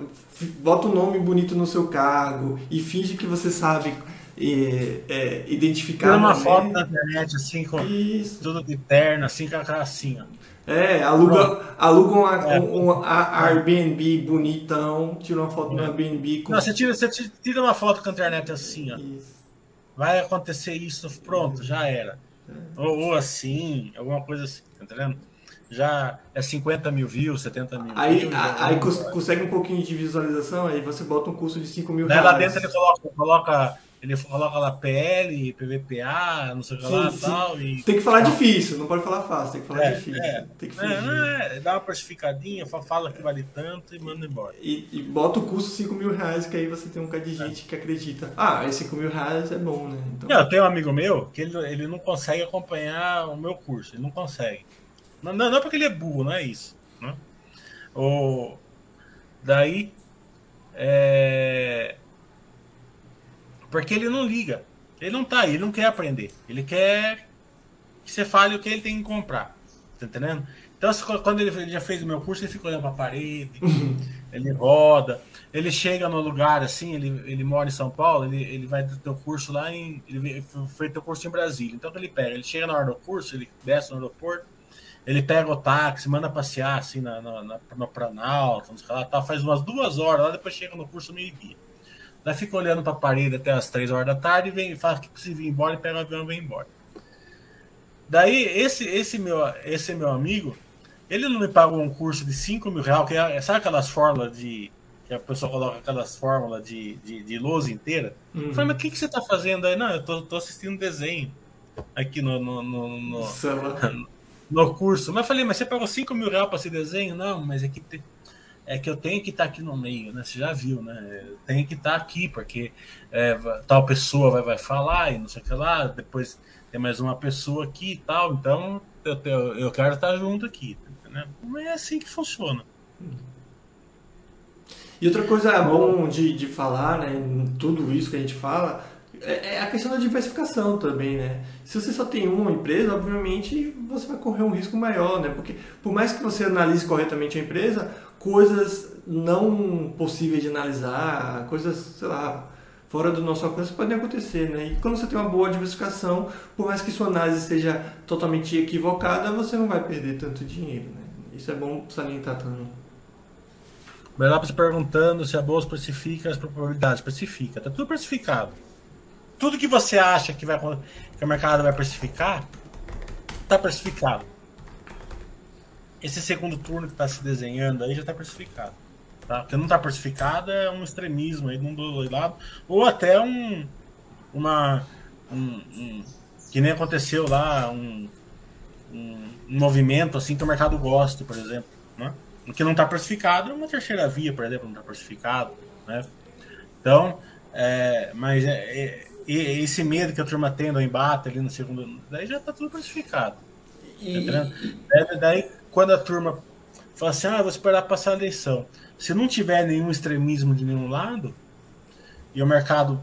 bota um nome bonito no seu cargo e finge que você sabe é, é, identificar. Tira uma foto na internet assim, com Isso. tudo de terno, assim, com a cara assim, ó. É, aluga, aluga uma, é. um, um, a Airbnb bonitão, tira uma foto é. no Airbnb. Com... Não, você tira, você tira uma foto com a internet assim, ó. Isso. Vai acontecer isso, pronto, já era. É. Ou, ou, assim, alguma coisa assim, tá entendendo? Já é 50 mil views, 70 mil aí, views. Aí, consegue um pouquinho de visualização, aí você bota um custo de 5 mil reais. Lá dentro ele coloca, coloca, ele coloca lá PL, PVPA, não sei o que lá e tal. E... Tem que falar difícil, não pode falar fácil, tem que falar é, difícil. É, tem que é, é, dá uma precificadinha, fala que vale tanto e manda embora. E, e bota o custo 5 mil reais, que aí você tem um cara de gente que acredita. Ah, esses 5 mil reais é bom, né? Então... Eu tenho um amigo meu que ele, ele não consegue acompanhar o meu curso, ele não consegue. Não, não, é porque ele é burro, não é isso. Né? O, daí. É, porque ele não liga. Ele não tá aí, ele não quer aprender. Ele quer que você fale o que ele tem que comprar. Tá entendendo? Então, quando ele, ele já fez o meu curso, ele fica olhando pra parede, *laughs* ele roda, ele chega no lugar assim, ele, ele mora em São Paulo, ele, ele vai ter o curso lá em. Ele ter o curso em Brasília. Então, ele pega, ele chega na hora do curso, ele desce no aeroporto, ele pega o táxi, manda passear assim na, na, na, no Planalto, lá, tá, faz umas duas horas, lá depois chega no curso meio-dia. Daí fica olhando para a parede até as três horas da tarde e vem, faz que se vir embora e pega o avião e vem embora. Daí, esse, esse, meu, esse meu amigo, ele não me pagou um curso de 5 mil reais, que é, sabe aquelas fórmulas de. que a pessoa coloca aquelas fórmulas de, de, de lousa inteira? Uhum. Eu falei, mas o que, que você está fazendo aí? Não, eu tô, tô assistindo desenho aqui no, no, no, no, *laughs* no curso. Mas eu falei, mas você pagou 5 mil reais para esse desenho? Não, mas é que, te, é que eu tenho que estar tá aqui no meio, né? Você já viu, né? Tenho que estar tá aqui, porque é, tal pessoa vai, vai falar e não sei o que lá, depois tem mais uma pessoa aqui e tal, então eu, eu, eu quero estar junto aqui, né? Mas é assim que funciona. E outra coisa bom de, de falar, né, tudo isso que a gente fala, é, é a questão da diversificação também, né? Se você só tem uma empresa, obviamente você vai correr um risco maior, né? Porque por mais que você analise corretamente a empresa, coisas não possíveis de analisar, coisas, sei lá, fora do nosso alcance podem acontecer, né? E quando você tem uma boa diversificação, por mais que sua análise esteja totalmente equivocada, você não vai perder tanto dinheiro, né? Isso é bom salientar também. Melhor se perguntando se a bolsa precifica as probabilidades. Precifica, tá tudo precificado tudo que você acha que, vai, que o mercado vai precificar, está precificado. Esse segundo turno que está se desenhando aí já está precificado. Tá? Que não está precificado é um extremismo aí de um do lado, ou até um, uma, um, um, que nem aconteceu lá, um, um, um, movimento assim que o mercado gosta, por exemplo. Né? O que não está precificado é uma terceira via, por exemplo, não está precificado. Né? Então, é, mas é, é e esse medo que a turma tem do embate ali no segundo. Daí já tá tudo classificado. E... Daí, daí, quando a turma fala assim, ah, vou esperar passar a eleição. Se não tiver nenhum extremismo de nenhum lado, e o mercado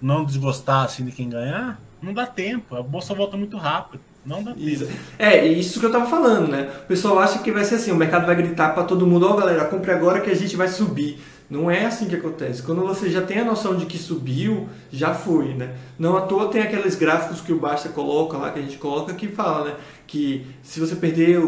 não desgostar assim de quem ganhar, não dá tempo. A bolsa volta muito rápido. Não dá tempo. É, isso que eu tava falando, né? O pessoal acha que vai ser assim, o mercado vai gritar para todo mundo, ó oh, galera, compre agora que a gente vai subir. Não é assim que acontece. Quando você já tem a noção de que subiu, já foi, né? Não à toa tem aqueles gráficos que o Basta coloca lá, que a gente coloca, que fala, né? Que se você perder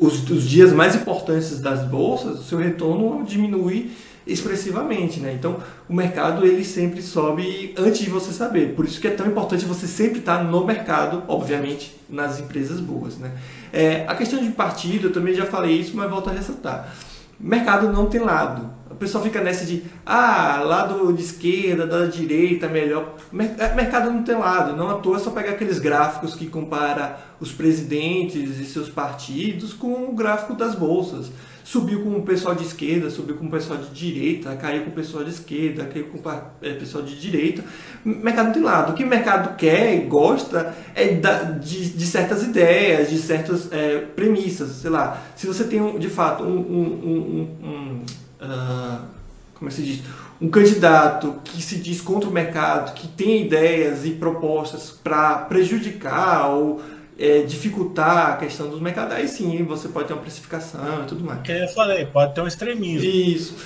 os, os dias mais importantes das bolsas, o seu retorno diminui expressivamente, né? Então, o mercado ele sempre sobe antes de você saber. Por isso que é tão importante você sempre estar no mercado, obviamente, nas empresas boas, né? É, a questão de partido, eu também já falei isso, mas volto a ressaltar. Mercado não tem lado. O pessoal fica nessa de, ah, lado de esquerda, da direita, melhor. É, mercado não tem lado. Não à toa é só pegar aqueles gráficos que compara os presidentes e seus partidos com o gráfico das bolsas subiu com o pessoal de esquerda, subiu com o pessoal de direita, caiu com o pessoal de esquerda, caiu com o é, pessoal de direita. Mercado tem lado. O que o mercado quer e gosta é de, de certas ideias, de certas é, premissas. Sei lá, se você tem de fato um, um, um, um uh, como é se diz? Um candidato que se diz contra o mercado, que tem ideias e propostas para prejudicar ou é, dificultar a questão dos mercados, aí sim você pode ter uma precificação e tudo mais. Que eu falei, pode ter um extremismo. Isso.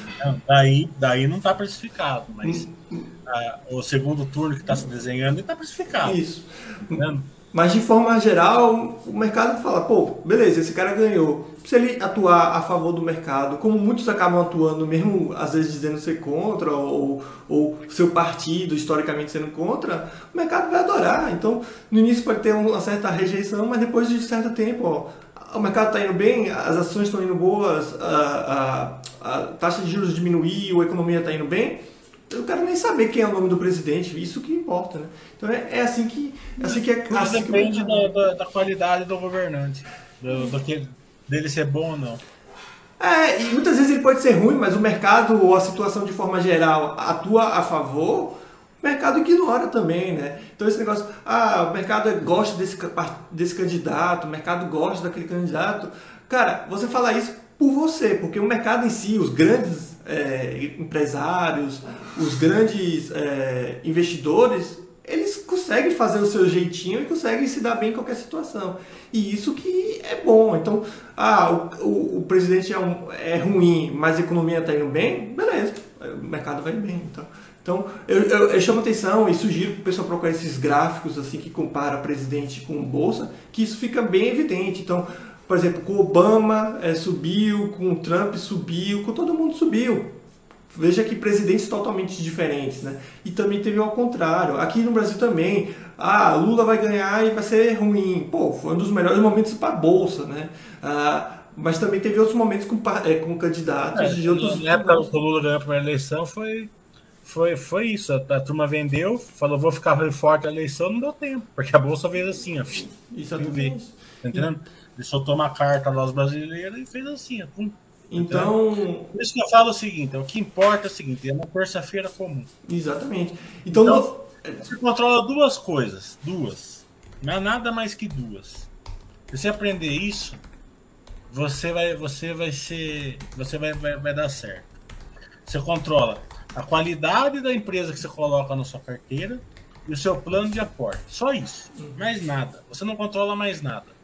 Daí, daí não está precificado, mas hum. a, o segundo turno que está se desenhando está precificado. Isso. Tá mas de forma geral, o mercado fala, pô, beleza, esse cara ganhou. Se ele atuar a favor do mercado, como muitos acabam atuando, mesmo às vezes dizendo ser contra, ou, ou seu partido historicamente sendo contra, o mercado vai adorar. Então, no início pode ter uma certa rejeição, mas depois de certo tempo, ó, o mercado está indo bem, as ações estão indo boas, a, a, a taxa de juros diminuiu, a economia está indo bem eu quero nem saber quem é o nome do presidente, isso que importa, né? Então é, é assim que é assim que é. Tudo assim depende que da, da, qualidade do governante, do, do, que dele ser bom ou não. É, e muitas vezes ele pode ser ruim, mas o mercado ou a situação de forma geral atua a favor, o mercado ignora também, né? Então esse negócio, ah, o mercado gosta desse, desse candidato, o mercado gosta daquele candidato. Cara, você fala isso por você, porque o mercado em si, os grandes é, empresários, os grandes é, investidores, eles conseguem fazer o seu jeitinho e conseguem se dar bem em qualquer situação. E isso que é bom. Então, ah, o, o, o presidente é, um, é ruim, mas a economia está indo bem, beleza, o mercado vai bem. Então, então eu, eu, eu chamo atenção e sugiro que o pessoal procure esses gráficos assim que compara presidente com bolsa, que isso fica bem evidente. Então, por exemplo, com Obama é, subiu, com Trump subiu, com todo mundo subiu. Veja que presidentes totalmente diferentes, né? E também teve ao contrário. Aqui no Brasil também, ah, Lula vai ganhar e vai ser ruim. Pô, foi um dos melhores momentos para a Bolsa, né? Ah, mas também teve outros momentos com, é, com candidatos é, de outros... Na época que o Lula ganhou a primeira eleição foi, foi, foi isso. A, a, turma vendeu, falou vou ficar forte na eleição, não deu tempo. Porque a Bolsa fez assim, ó. Exatamente. Tá entendendo? Ele soltou uma carta lá aos brasileiros e fez assim. Pum. Então. Por isso que eu falo o seguinte: o que importa é o seguinte, é uma terça-feira comum. Exatamente. Então, então você controla duas coisas. Duas. Não é nada mais que duas. Se você aprender isso, você vai, você vai ser. Você vai, vai, vai dar certo. Você controla a qualidade da empresa que você coloca na sua carteira e o seu plano de aporte. Só isso. Uhum. Mais nada. Você não controla mais nada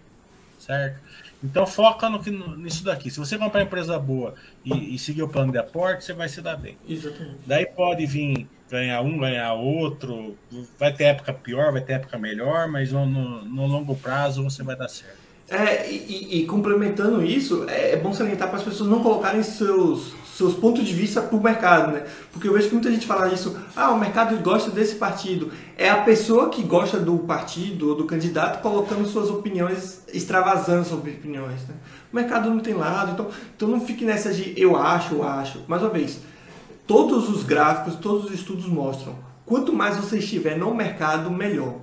certo? Então foca no que, nisso daqui. Se você comprar empresa boa e, e, seguir o plano de aporte, você vai se dar bem. Exatamente. Daí pode vir ganhar um, ganhar outro. Vai ter época pior, vai ter época melhor, mas no, no, no longo prazo você vai dar certo. É, e, e, complementando isso, é, é bom salientar para as pessoas não colocarem seus, seus pontos de vista para o mercado, né? Porque eu vejo que muita gente fala isso, ah, o mercado gosta desse partido. É a pessoa que gosta do partido ou do candidato colocando suas opiniões, extravasando sobre opiniões, né? O mercado não tem lado, então, então não fique nessa de eu acho, eu acho. Mais uma vez, todos os gráficos, todos os estudos mostram, quanto mais você estiver no mercado, melhor.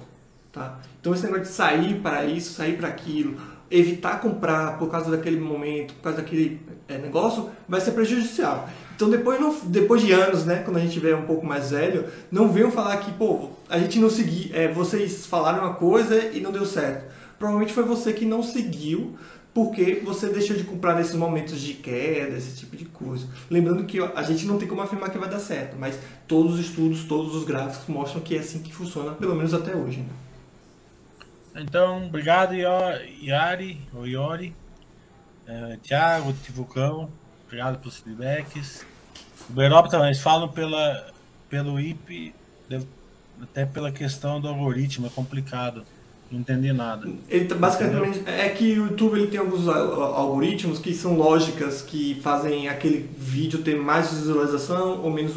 Tá? Então esse negócio de sair para isso, sair para aquilo, evitar comprar por causa daquele momento, por causa daquele é, negócio, vai ser prejudicial. Então depois, não, depois de anos, né, quando a gente tiver um pouco mais velho, não venham falar que, pô, a gente não seguiu, é, vocês falaram uma coisa e não deu certo. Provavelmente foi você que não seguiu porque você deixou de comprar nesses momentos de queda, esse tipo de coisa. Lembrando que a gente não tem como afirmar que vai dar certo, mas todos os estudos, todos os gráficos mostram que é assim que funciona, pelo menos até hoje. Né? Então, obrigado, Yari, ou Iori, é, Thiago, Tivucão, obrigado pelos feedbacks. O Beirop também, eles falam pela, pelo IP, até pela questão do algoritmo, é complicado. Não entendi nada. Ele, tá, basicamente, é que o YouTube ele tem alguns algoritmos que são lógicas, que fazem aquele vídeo ter mais visualização ou menos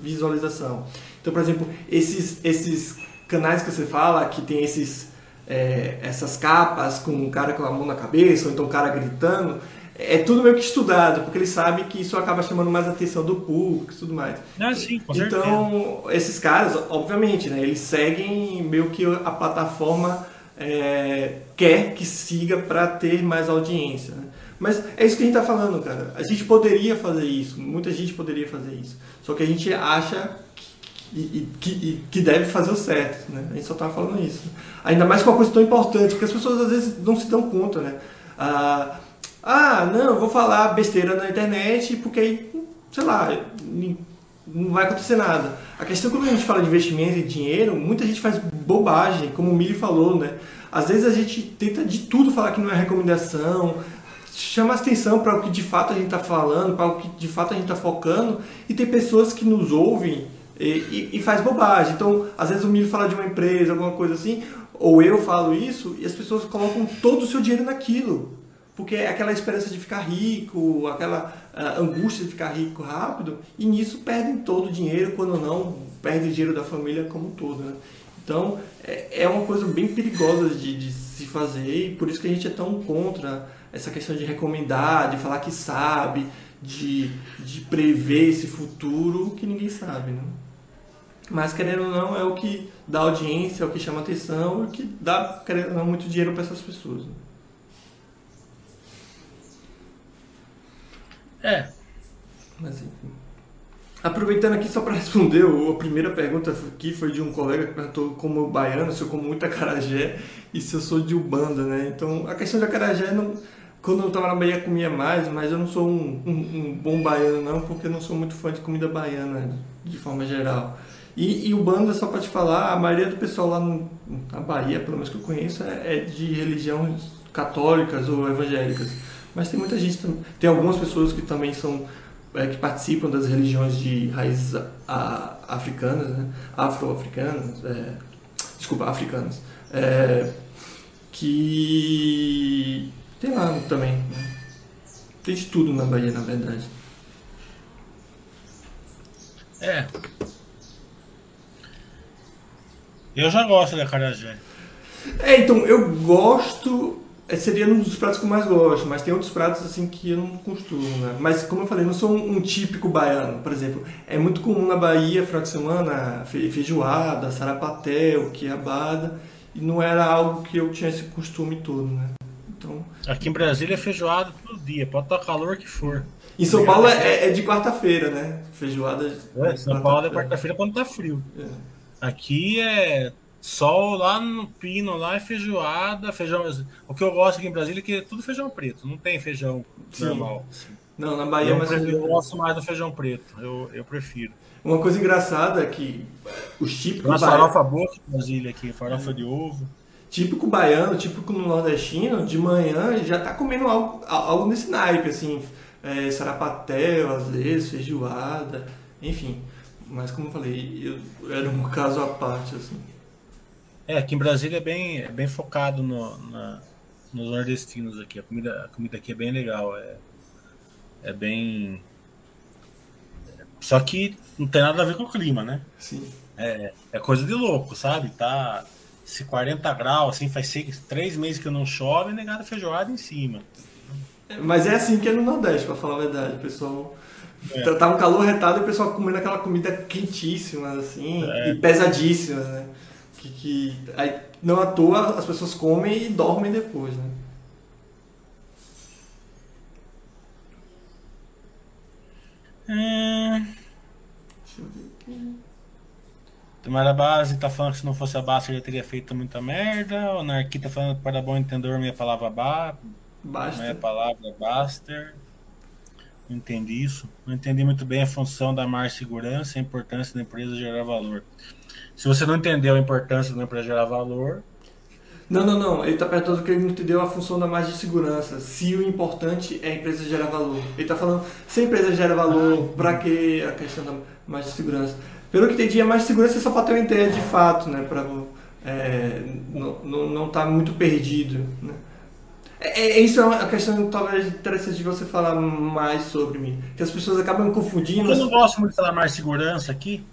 visualização. Então, por exemplo, esses, esses canais que você fala, que tem esses, é, essas capas com um cara com a mão na cabeça, ou então o cara gritando, é tudo meio que estudado, porque ele sabe que isso acaba chamando mais atenção do público e tudo mais. Ah, sim, com então, certeza. esses caras, obviamente, né, eles seguem meio que a plataforma é, quer que siga para ter mais audiência. Né? Mas é isso que a gente está falando, cara. A gente poderia fazer isso, muita gente poderia fazer isso. Só que a gente acha que, que, que deve fazer o certo. Né? A gente só está falando isso. Ainda mais com uma coisa tão importante, porque as pessoas às vezes não se dão conta. Né? Ah, ah não, vou falar besteira na internet porque aí, sei lá, não vai acontecer nada. A questão quando a gente fala de investimento e dinheiro, muita gente faz bobagem, como o Mili falou, né? Às vezes a gente tenta de tudo falar que não é recomendação, chama atenção para o que de fato a gente está falando, para o que de fato a gente está focando, e tem pessoas que nos ouvem e, e, e, faz bobagem. Então, às vezes o Mili fala de uma empresa, alguma coisa assim, ou eu falo isso, e as pessoas colocam todo o seu dinheiro naquilo. Porque é aquela esperança de ficar rico, aquela uh, angústia de ficar rico rápido, e nisso perdem todo o dinheiro, quando não, perdem o dinheiro da família como um todo. Né? Então, é, é uma coisa bem perigosa de, de se fazer, e por isso que a gente é tão contra essa questão de recomendar, de falar que sabe, de, de prever esse futuro que ninguém sabe. Né? Mas, querendo ou não, é o que dá audiência, é o que chama atenção, é o que dá, querendo ou não, muito dinheiro para essas pessoas. Né? É. Mas enfim. Aproveitando aqui só para responder, a primeira pergunta aqui foi de um colega que perguntou como baiano, se eu como muito acarajé e se eu sou de Ubanda, né? Então, a questão de acarajé, não, quando eu estava na Bahia comia mais, mas eu não sou um, um, um, bom baiano não, porque eu não sou muito fã de comida baiana, de forma geral. E, e Ubanda, só para te falar, a maioria do pessoal lá no, na Bahia, pelo menos que eu conheço, é, é de religiões católicas ou evangélicas. Mas tem muita gente, tem algumas pessoas que também são é, que participam das religiões de raízes africanas, né? afro-africanas, é, desculpa, africanas, é, que tem lá também. Né? Tem de tudo na Bahia, na verdade. É. Eu já gosto da carajé. É, então, eu gosto é, seria um dos pratos que eu mais gosto, mas tem outros pratos assim que eu não costumo, né? Mas como eu falei, não sou um, um típico baiano, por exemplo. É muito comum na Bahia, final de semana, feijoada, sarapatel, quiabada, e não era algo que eu tinha esse costume todo, né? Então... Aqui em Brasília é feijoada todo dia, pode estar calor que for. Em São Paulo é, é de quarta-feira, né? Feijoada. É, São Paulo é quarta-feira quando tá frio. É. Aqui é Sol lá no pino, lá é feijoada, feijão. O que eu gosto aqui em Brasília é que é tudo feijão preto, não tem feijão Sim. normal. Não, na Bahia eu, mas eu gosto mais do feijão preto, eu, eu prefiro. Uma coisa engraçada é que os típicos. Uma farofa boa em Brasília aqui, farofa é. de ovo. Típico baiano, típico no nordestino, de manhã já tá comendo algo, algo nesse naipe, assim, é, sarapatel, às vezes, feijoada, enfim. Mas como eu falei, eu, era um caso à parte, assim. É, aqui em Brasília é bem, é bem focado no, na, nos nordestinos aqui. A comida, a comida aqui é bem legal. É, é bem. Só que não tem nada a ver com o clima, né? Sim. É, é coisa de louco, sabe? Tá se 40 graus, assim, faz seis, três meses que não chove, negada feijoada em cima. Mas é assim que é no Nordeste, pra falar a verdade. Pessoal. É. Tá, tá um calor retado e o pessoal comendo aquela comida quentíssima, assim, é. e pesadíssima, né? que, que aí, não à toa as pessoas comem e dormem depois, né? Hum... Deixa eu ver aqui. Tomara base tá falando que se não fosse a base já teria feito muita merda. O Narqui tá falando que para bom entendedor minha palavra ba... É a palavra Baster. Entendi isso. Não entendi muito bem a função da mar segurança a importância da empresa gerar valor. Se você não entendeu a importância da empresa gerar valor. Não, não, não. Ele está perguntando que ele não entendeu a função da margem de segurança. Se o importante é a empresa gerar valor. Ele está falando, se a empresa gera valor, ah, para que a questão da margem de segurança? Pelo que entendi, a margem de segurança é só para ter uma ideia de fato, né? Para é, não estar tá muito perdido. Né? É, é, isso é uma questão talvez interessante de você falar mais sobre mim. Que as pessoas acabam confundindo. Eu não gosto muito de falar mais segurança aqui.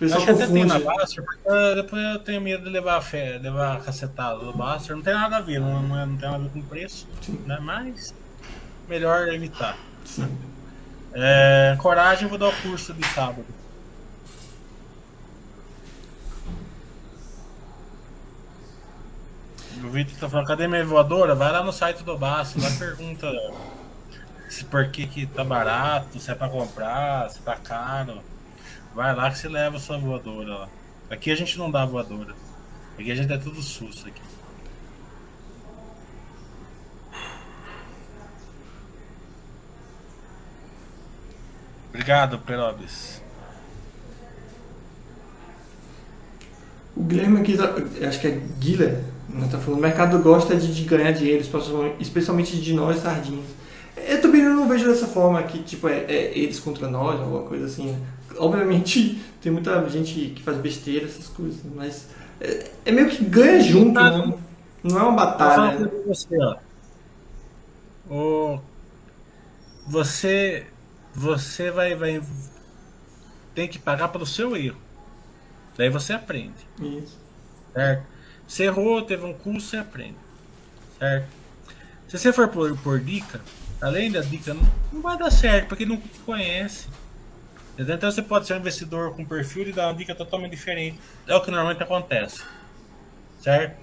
O Acho que até tem na Baster, porque depois eu tenho medo de levar fé, levar cacetado do Baster. Não tem nada a ver, não, não, é, não tem nada a ver com preço. Né? Mas melhor evitar. Sim. É, coragem, eu vou dar o curso de sábado. O Vitor tá falando, cadê minha voadora? Vai lá no site do Basso, lá pergunta se por que, que tá barato, se é pra comprar, se tá caro. Vai lá que você leva a sua voadora lá. Aqui a gente não dá voadora. Aqui a gente é tudo susto aqui. Obrigado, Perobis. O Guilherme aqui, tá, acho que é Guilherme tá falando, o mercado gosta de, de ganhar dinheiro, especialmente de nós sardinhas. Eu também não vejo dessa forma que tipo é, é eles contra nós, alguma coisa assim. Né? Obviamente *laughs* tem muita gente que faz besteira, essas coisas, mas é, é meio que ganha junto, né? Não é uma batalha. Né? Você, ó. O... Você, você vai, vai tem que pagar pelo seu erro. Daí você aprende. Isso. Certo? Você errou, teve um curso, você aprende. Certo? Se você for por, por dica, além da dica, não, não vai dar certo, porque não conhece. Então você pode ser um investidor com perfil e dar uma dica totalmente diferente. É o que normalmente acontece. Certo?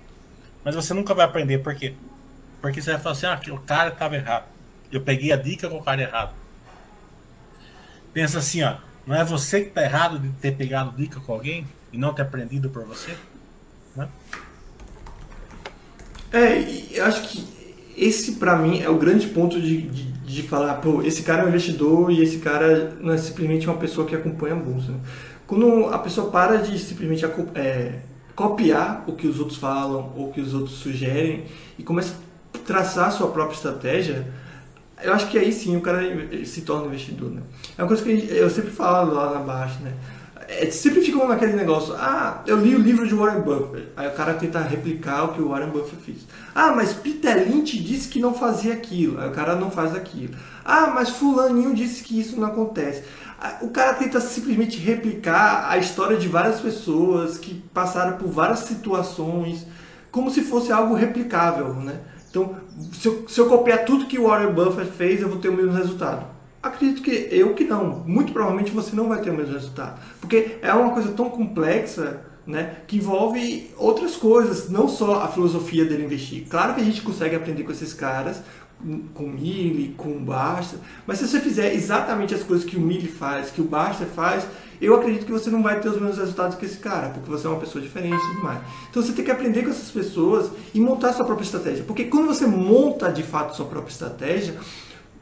Mas você nunca vai aprender, por quê? Porque você vai falar assim, ah, o cara estava errado. Eu peguei a dica com o cara errado. Pensa assim, ó, não é você que está errado de ter pegado dica com alguém e não ter aprendido por você? Né? É, eu acho que esse para mim é o grande ponto de, de, de, falar, pô, esse cara é um investidor e esse cara não é simplesmente uma pessoa que acompanha a bolsa. Quando a pessoa para de simplesmente é, copiar o que os outros falam ou o que os outros sugerem e começa a traçar a sua própria estratégia, eu acho que aí sim o cara se torna investidor. Né? É uma coisa que eu sempre falo lá na baixa, né? É, sempre ficam naquele negócio, ah, eu li o livro de Warren Buffett. Aí o cara tenta replicar o que o Warren Buffett fez. Ah, mas Peter Lynch disse que não fazia aquilo. Aí o cara não faz aquilo. Ah, mas fulaninho disse que isso não acontece. O cara tenta simplesmente replicar a história de várias pessoas que passaram por várias situações, como se fosse algo replicável, né? Então, se eu, se eu copiar tudo que o Warren Buffett fez, eu vou ter o mesmo resultado. Acredito que eu que não. Muito provavelmente você não vai ter o mesmo resultado. Porque é uma coisa tão complexa né, que envolve outras coisas, não só a filosofia dele investir. Claro que a gente consegue aprender com esses caras, com o Mille, com o Basta, mas se você fizer exatamente as coisas que o Mille faz, que o Basta faz, eu acredito que você não vai ter os mesmos resultados que esse cara, porque você é uma pessoa diferente e tudo mais. Então você tem que aprender com essas pessoas e montar sua própria estratégia. Porque quando você monta de fato sua própria estratégia,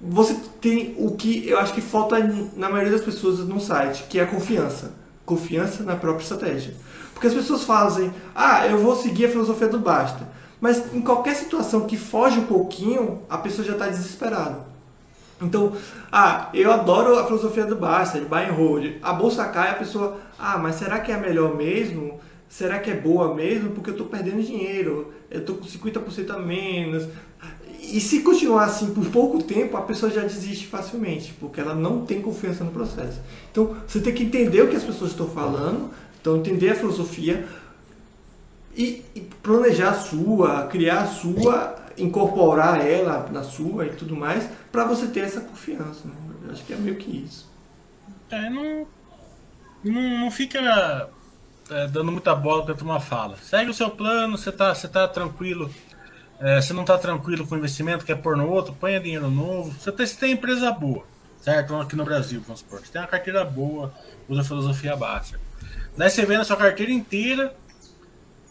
você tem o que eu acho que falta na maioria das pessoas no site, que é a confiança. Confiança na própria estratégia. Porque as pessoas fazem, ah, eu vou seguir a filosofia do basta. Mas em qualquer situação que foge um pouquinho, a pessoa já está desesperada. Então, ah, eu adoro a filosofia do basta, de buy and hold. A bolsa cai, a pessoa, ah, mas será que é a melhor mesmo? Será que é boa mesmo? Porque eu estou perdendo dinheiro, eu estou com 50% a menos, e se continuar assim por pouco tempo, a pessoa já desiste facilmente, porque ela não tem confiança no processo. Então, você tem que entender o que as pessoas estão falando, então entender a filosofia e, e planejar a sua, criar a sua, incorporar ela na sua e tudo mais, para você ter essa confiança. Né? Eu acho que é meio que isso. É, não, não, não fica é, dando muita bola para uma fala. Segue o seu plano, você está você tá tranquilo é, você não está tranquilo com o investimento, quer pôr no outro, ponha dinheiro novo. Você tem, você tem empresa boa, certo? Aqui no Brasil, vamos supor. Você tem uma carteira boa, usa filosofia básica. Daí você vê na sua carteira inteira,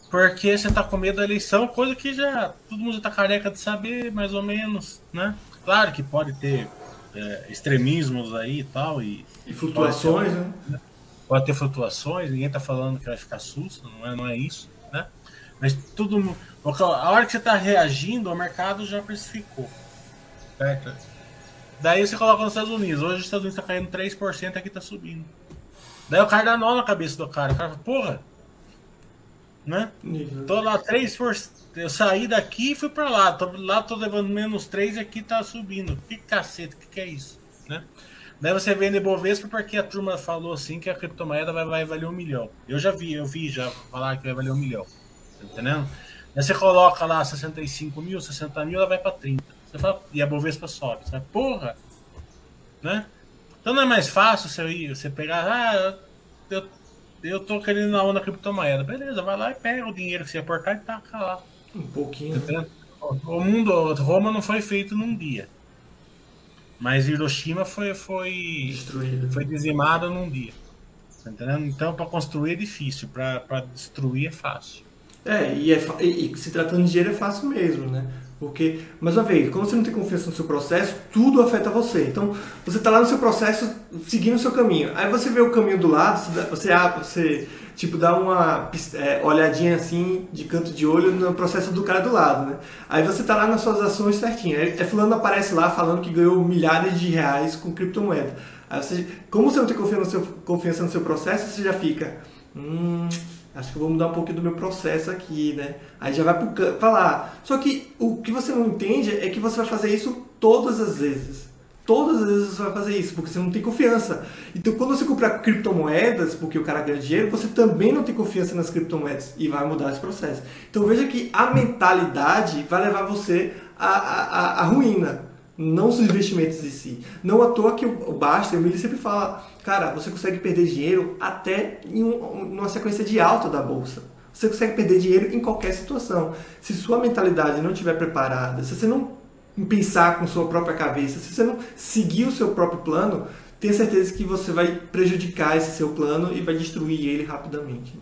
Porque você tá com medo da eleição, coisa que já todo mundo já tá careca de saber, mais ou menos, né? Claro que pode ter é, extremismos aí e tal. E, e flutuações, pode ter, né? Pode ter flutuações, ninguém tá falando que vai ficar susto, não é, não é isso? Mas tudo. A hora que você tá reagindo, o mercado já precificou. Certo? Daí você coloca nos Estados Unidos. Hoje os Estados Unidos tá caindo 3%, aqui tá subindo. Daí o cara dá nó na cabeça do cara. O cara fala, porra, né? Uhum. Tô lá 3 por... Eu saí daqui e fui pra lá. Tô, lá tô levando menos 3 e aqui tá subindo. Que cacete, que que é isso? Né? Daí você vende Bovespa porque a turma falou assim que a criptomoeda vai, vai valer um milhão. Eu já vi, eu vi já falar que vai valer um milhão. Tá entendendo? Daí você coloca lá 65 mil, 60 mil, ela vai pra 30. Você fala, e a Bovespa sobe. Você fala, porra! Né? Então não é mais fácil você, ir, você pegar, ah, eu eu tô querendo na onda criptomoeda. Beleza, vai lá e pega o dinheiro que você aportar e taca lá. Um pouquinho. Tá o mundo, Roma não foi feito num dia. Mas Hiroshima foi, foi, Destruído. foi dizimada num dia. Tá entendendo? Então, para construir é difícil, para destruir é fácil. É, e, é, e, e se tratando de dinheiro é fácil mesmo, né? Porque, mais uma vez, como você não tem confiança no seu processo, tudo afeta você. Então, você está lá no seu processo, seguindo o seu caminho. Aí você vê o caminho do lado, você, você tipo, dá uma é, olhadinha assim, de canto de olho, no processo do cara do lado, né? Aí você está lá nas suas ações certinho. Aí, é fulano aparece lá falando que ganhou milhares de reais com criptomoeda. Aí você, como você não tem confiança no seu, confiança no seu processo, você já fica... Hum, acho que eu vou mudar um pouquinho do meu processo aqui, né? Aí já vai para lá. Só que o que você não entende é que você vai fazer isso todas as vezes. Todas as vezes você vai fazer isso, porque você não tem confiança. Então, quando você comprar criptomoedas, porque o cara ganha dinheiro, você também não tem confiança nas criptomoedas e vai mudar esse processo. Então, veja que a mentalidade vai levar você à, à, à ruína não os investimentos em si. Não à toa que o Basta, Emílio sempre fala, cara, você consegue perder dinheiro até em um, uma sequência de alta da bolsa. Você consegue perder dinheiro em qualquer situação. Se sua mentalidade não estiver preparada, se você não pensar com sua própria cabeça, se você não seguir o seu próprio plano, tenha certeza que você vai prejudicar esse seu plano e vai destruir ele rapidamente.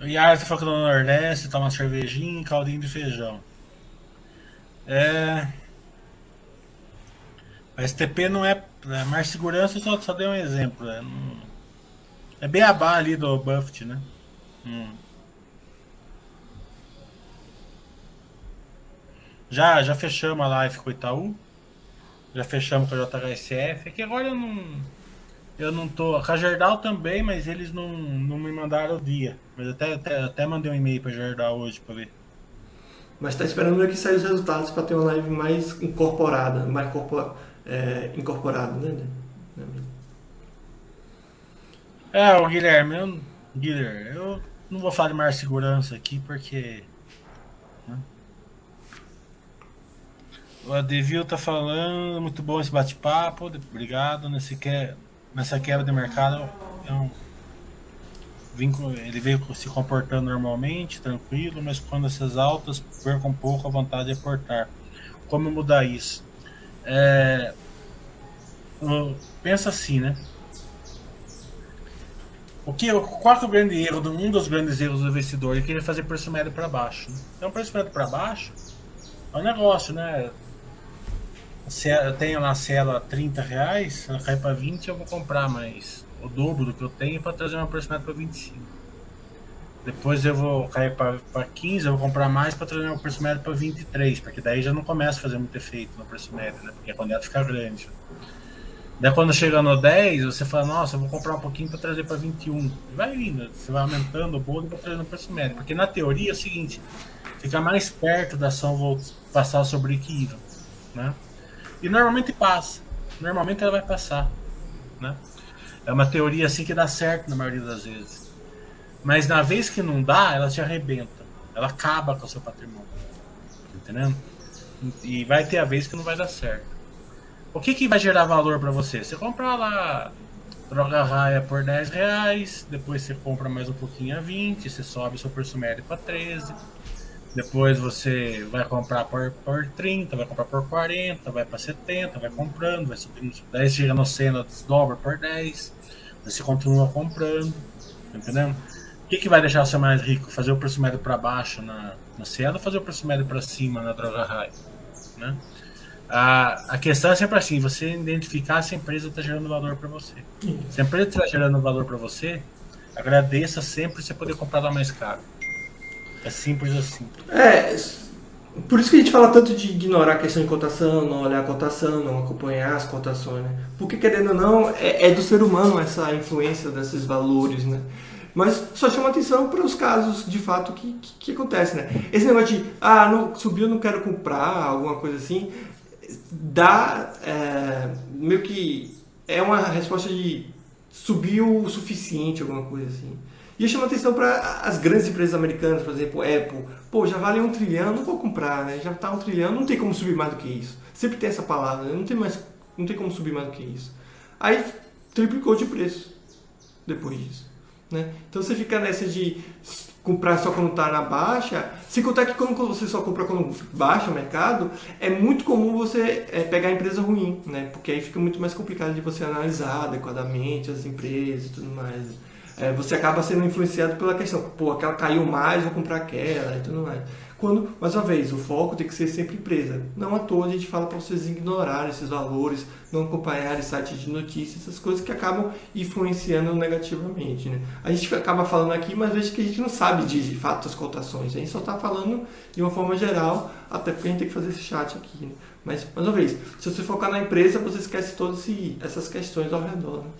E aí você falou que no Nordeste toma cervejinha e caldinho de feijão. É, a STP não é. é mais segurança, só, só dei um exemplo. Né? Não, é beabá ali do Buffett, né? Hum. Já, já fechamos a live com o Itaú. Já fechamos com a JHSF. É que agora eu não. Eu não tô. A Jardal também, mas eles não, não me mandaram o dia. Mas até, até, até mandei um e-mail pra Jardal hoje pra ver. Mas tá esperando que saia os resultados para ter uma live mais incorporada, mais é, incorporado, né? É, o Guilherme, eu, Guilherme, eu não vou falar de maior segurança aqui porque. Né? O Adevil tá falando, muito bom esse bate-papo, obrigado. Nesse que, nessa quebra de mercado, ele veio se comportando normalmente, tranquilo, mas quando essas altas percam um pouco a vontade de aportar. Como mudar isso? É, pensa assim, né? O que, é o grande erro, um dos grandes erros do investidor? Ele querer fazer preço médio para baixo. Né? Então, preço médio para baixo é um negócio, né? Se eu tenho na cela 30 reais, ela cai para 20, eu vou comprar mais o dobro do que eu tenho para trazer uma preço médio para 25. Depois eu vou cair para 15, eu vou comprar mais para trazer o preço médio para 23, porque daí já não começa a fazer muito efeito no preço médio, né? Porque a quantidade fica grande. Daí quando chega no 10, você fala, nossa, vou comprar um pouquinho para trazer para 21. E vai indo, você vai aumentando o bolo para trazer no preço médio. Porque na teoria é o seguinte, fica mais perto da ação passar sobre equívoco, né? E normalmente passa. Normalmente ela vai passar, né? É uma teoria assim que dá certo na maioria das vezes. Mas na vez que não dá, ela te arrebenta. Ela acaba com o seu patrimônio. Entendendo? E vai ter a vez que não vai dar certo. O que, que vai gerar valor para você? Você compra lá droga raia por 10 reais, depois você compra mais um pouquinho a 20, você sobe seu preço médio para 13. Depois você vai comprar por, por 30, vai comprar por 40, vai para 70, vai comprando, vai subindo. Daí chega no cena, desdobra por 10, você continua comprando, entendeu? Que, que vai deixar você mais rico? Fazer o preço médio para baixo na, na Cielo ou fazer o preço médio para cima na Droga Raio? Né? A, a questão é sempre assim: você identificar se a empresa está gerando valor para você. Se a empresa está gerando valor para você, agradeça sempre você poder comprar lá mais caro. É simples assim. É, por isso que a gente fala tanto de ignorar a questão de cotação, não olhar a cotação, não acompanhar as cotações, né? Porque querendo ou não, é, é do ser humano essa influência desses valores, né? Mas só chama atenção para os casos de fato que, que, que acontece, né? Esse negócio de, ah, não, subiu, não quero comprar, alguma coisa assim, dá é, meio que é uma resposta de subiu o suficiente, alguma coisa assim. E eu chamo atenção para as grandes empresas americanas, por exemplo, Apple. Pô, já vale um trilhão, não vou comprar, né? Já está um trilhão, não tem como subir mais do que isso. Sempre tem essa palavra, né? não tem mais, não tem como subir mais do que isso. Aí triplicou de preço depois disso. Né? Então você fica nessa de comprar só quando está na baixa, se contar que quando você só compra quando baixa o mercado, é muito comum você é, pegar a empresa ruim, né? porque aí fica muito mais complicado de você analisar adequadamente as empresas e tudo mais. É, você acaba sendo influenciado pela questão, pô, aquela caiu mais, vou comprar aquela e tudo mais. Quando, mais uma vez, o foco tem que ser sempre empresa. Não à toa a gente fala para vocês ignorarem esses valores, não acompanharem sites de notícias, essas coisas que acabam influenciando negativamente. Né? A gente acaba falando aqui, mas veja que a gente não sabe de, de fato as cotações. A gente só está falando de uma forma geral, até porque a gente tem que fazer esse chat aqui. Né? Mas, mais uma vez, se você focar na empresa, você esquece todas essas questões ao redor. Né?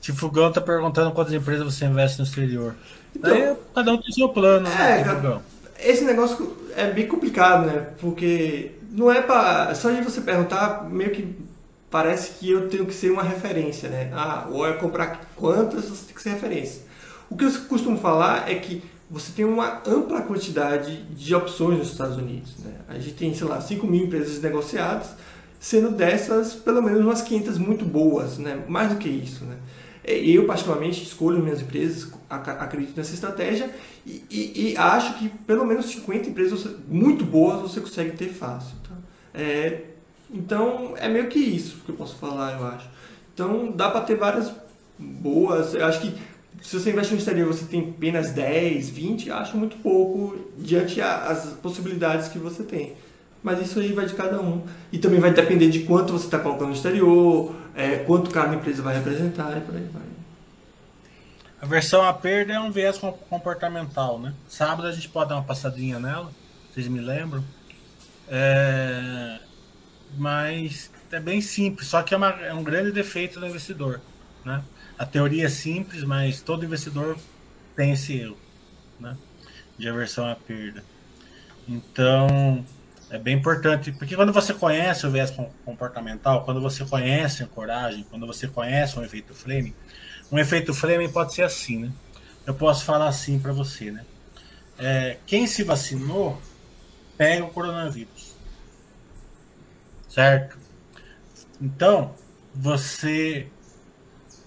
Tifugão está perguntando quantas empresas você investe no exterior. Então, Daí, cada um tem seu plano, né, é, Esse negócio é bem complicado, né? Porque não é para só de você perguntar, meio que parece que eu tenho que ser uma referência, né? Ah, ou é comprar quantas, você tem que ser referência. O que eu costumo falar é que você tem uma ampla quantidade de opções nos Estados Unidos. Né? A gente tem, sei lá, 5 mil empresas negociadas, sendo dessas pelo menos umas 500 muito boas, né? mais do que isso. Né? É, eu, particularmente, escolho minhas empresas, acredito nessa estratégia e, e, e, acho que pelo menos 50 empresas muito boas você consegue ter fácil. Tá? É, então, é meio que isso que eu posso falar, eu acho. Então, dá para ter várias boas. Eu acho que se você investe no exterior você tem apenas 10, 20, acho muito pouco diante das possibilidades que você tem. Mas isso aí vai de cada um. E também vai depender de quanto você está colocando no exterior, é, quanto cada empresa vai representar e por aí vai. A versão a perda é um viés comportamental, né? Sábado a gente pode dar uma passadinha nela, vocês me lembram. É... Mas é bem simples, só que é, uma, é um grande defeito do investidor, né? A teoria é simples, mas todo investidor tem esse erro, né? De aversão à perda. Então, é bem importante, porque quando você conhece o viés comportamental, quando você conhece a coragem, quando você conhece um efeito Fleming, um efeito Fleming pode ser assim, né? Eu posso falar assim para você, né? É, quem se vacinou pega o coronavírus, certo? Então você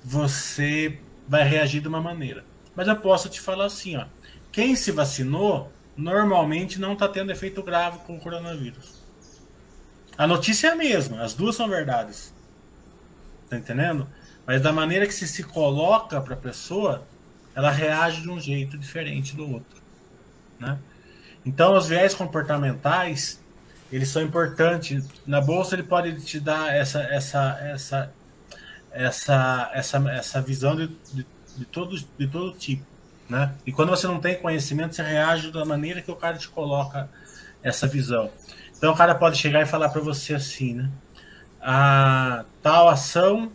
você vai reagir de uma maneira. Mas eu posso te falar assim, ó. Quem se vacinou normalmente não está tendo efeito grave com o coronavírus. A notícia é a mesma, as duas são verdades. Tá entendendo? Mas da maneira que se se coloca para a pessoa, ela reage de um jeito diferente do outro, né? Então, os viés comportamentais, eles são importantes. Na bolsa ele pode te dar essa essa essa essa essa, essa visão de, de, de todo de todo tipo. Né? E quando você não tem conhecimento, você reage da maneira que o cara te coloca essa visão. Então o cara pode chegar e falar para você assim, né? A tal ação,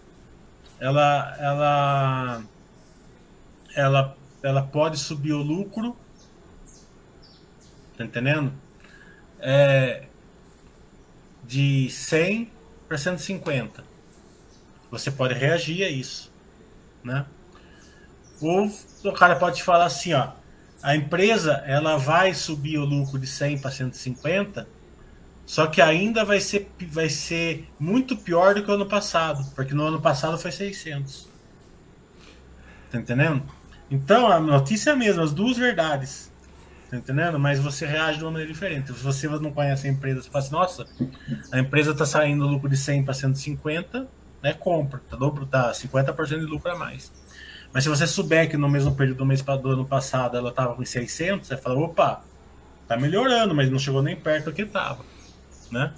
ela, ela, ela, ela pode subir o lucro, tá entendendo? É, de 100 para 150. Você pode reagir a isso, né? Ou o cara pode falar assim, ó, a empresa ela vai subir o lucro de 100 para 150, só que ainda vai ser, vai ser muito pior do que o ano passado, porque no ano passado foi 600. Tá entendendo? Então a notícia é a mesma, as duas verdades. Tá entendendo? Mas você reage de uma maneira diferente. Se você não conhece a empresa, você fala assim, nossa, a empresa está saindo lucro de 100 para 150, né? Compra, tá, dobro, tá 50% de lucro a mais. Mas se você souber que no mesmo período do mês do ano passado ela estava com 600, você fala, opa, tá melhorando, mas não chegou nem perto do que estava, né?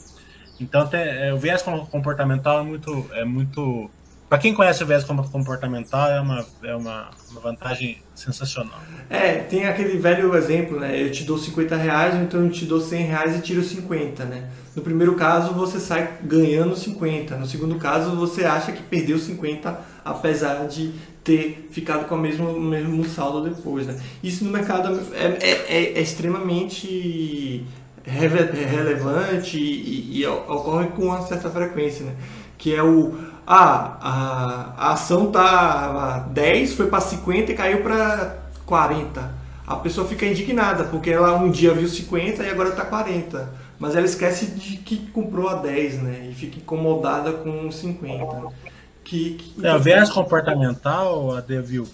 Então, é, o viés comportamental é muito, é muito para quem conhece o viés comportamental, é uma, é uma, uma, vantagem sensacional. É, tem aquele velho exemplo, né? Eu te dou 50 reais, então eu te dou 100 reais e tiro 50, né? No primeiro caso, você sai ganhando 50. No segundo caso, você acha que perdeu 50, apesar de ter ficado com o mesmo, mesmo saldo depois, né? Isso no mercado é, é, é, é extremamente relevante e, e, ocorre com uma certa frequência, né? Que é o ah, a, a ação tá 10, foi para 50 e caiu para 40. A pessoa fica indignada, porque ela um dia viu 50 e agora está 40. Mas ela esquece de que comprou a 10, né? E fica incomodada com 50. Que, que... É, o viés comportamental, a Devil,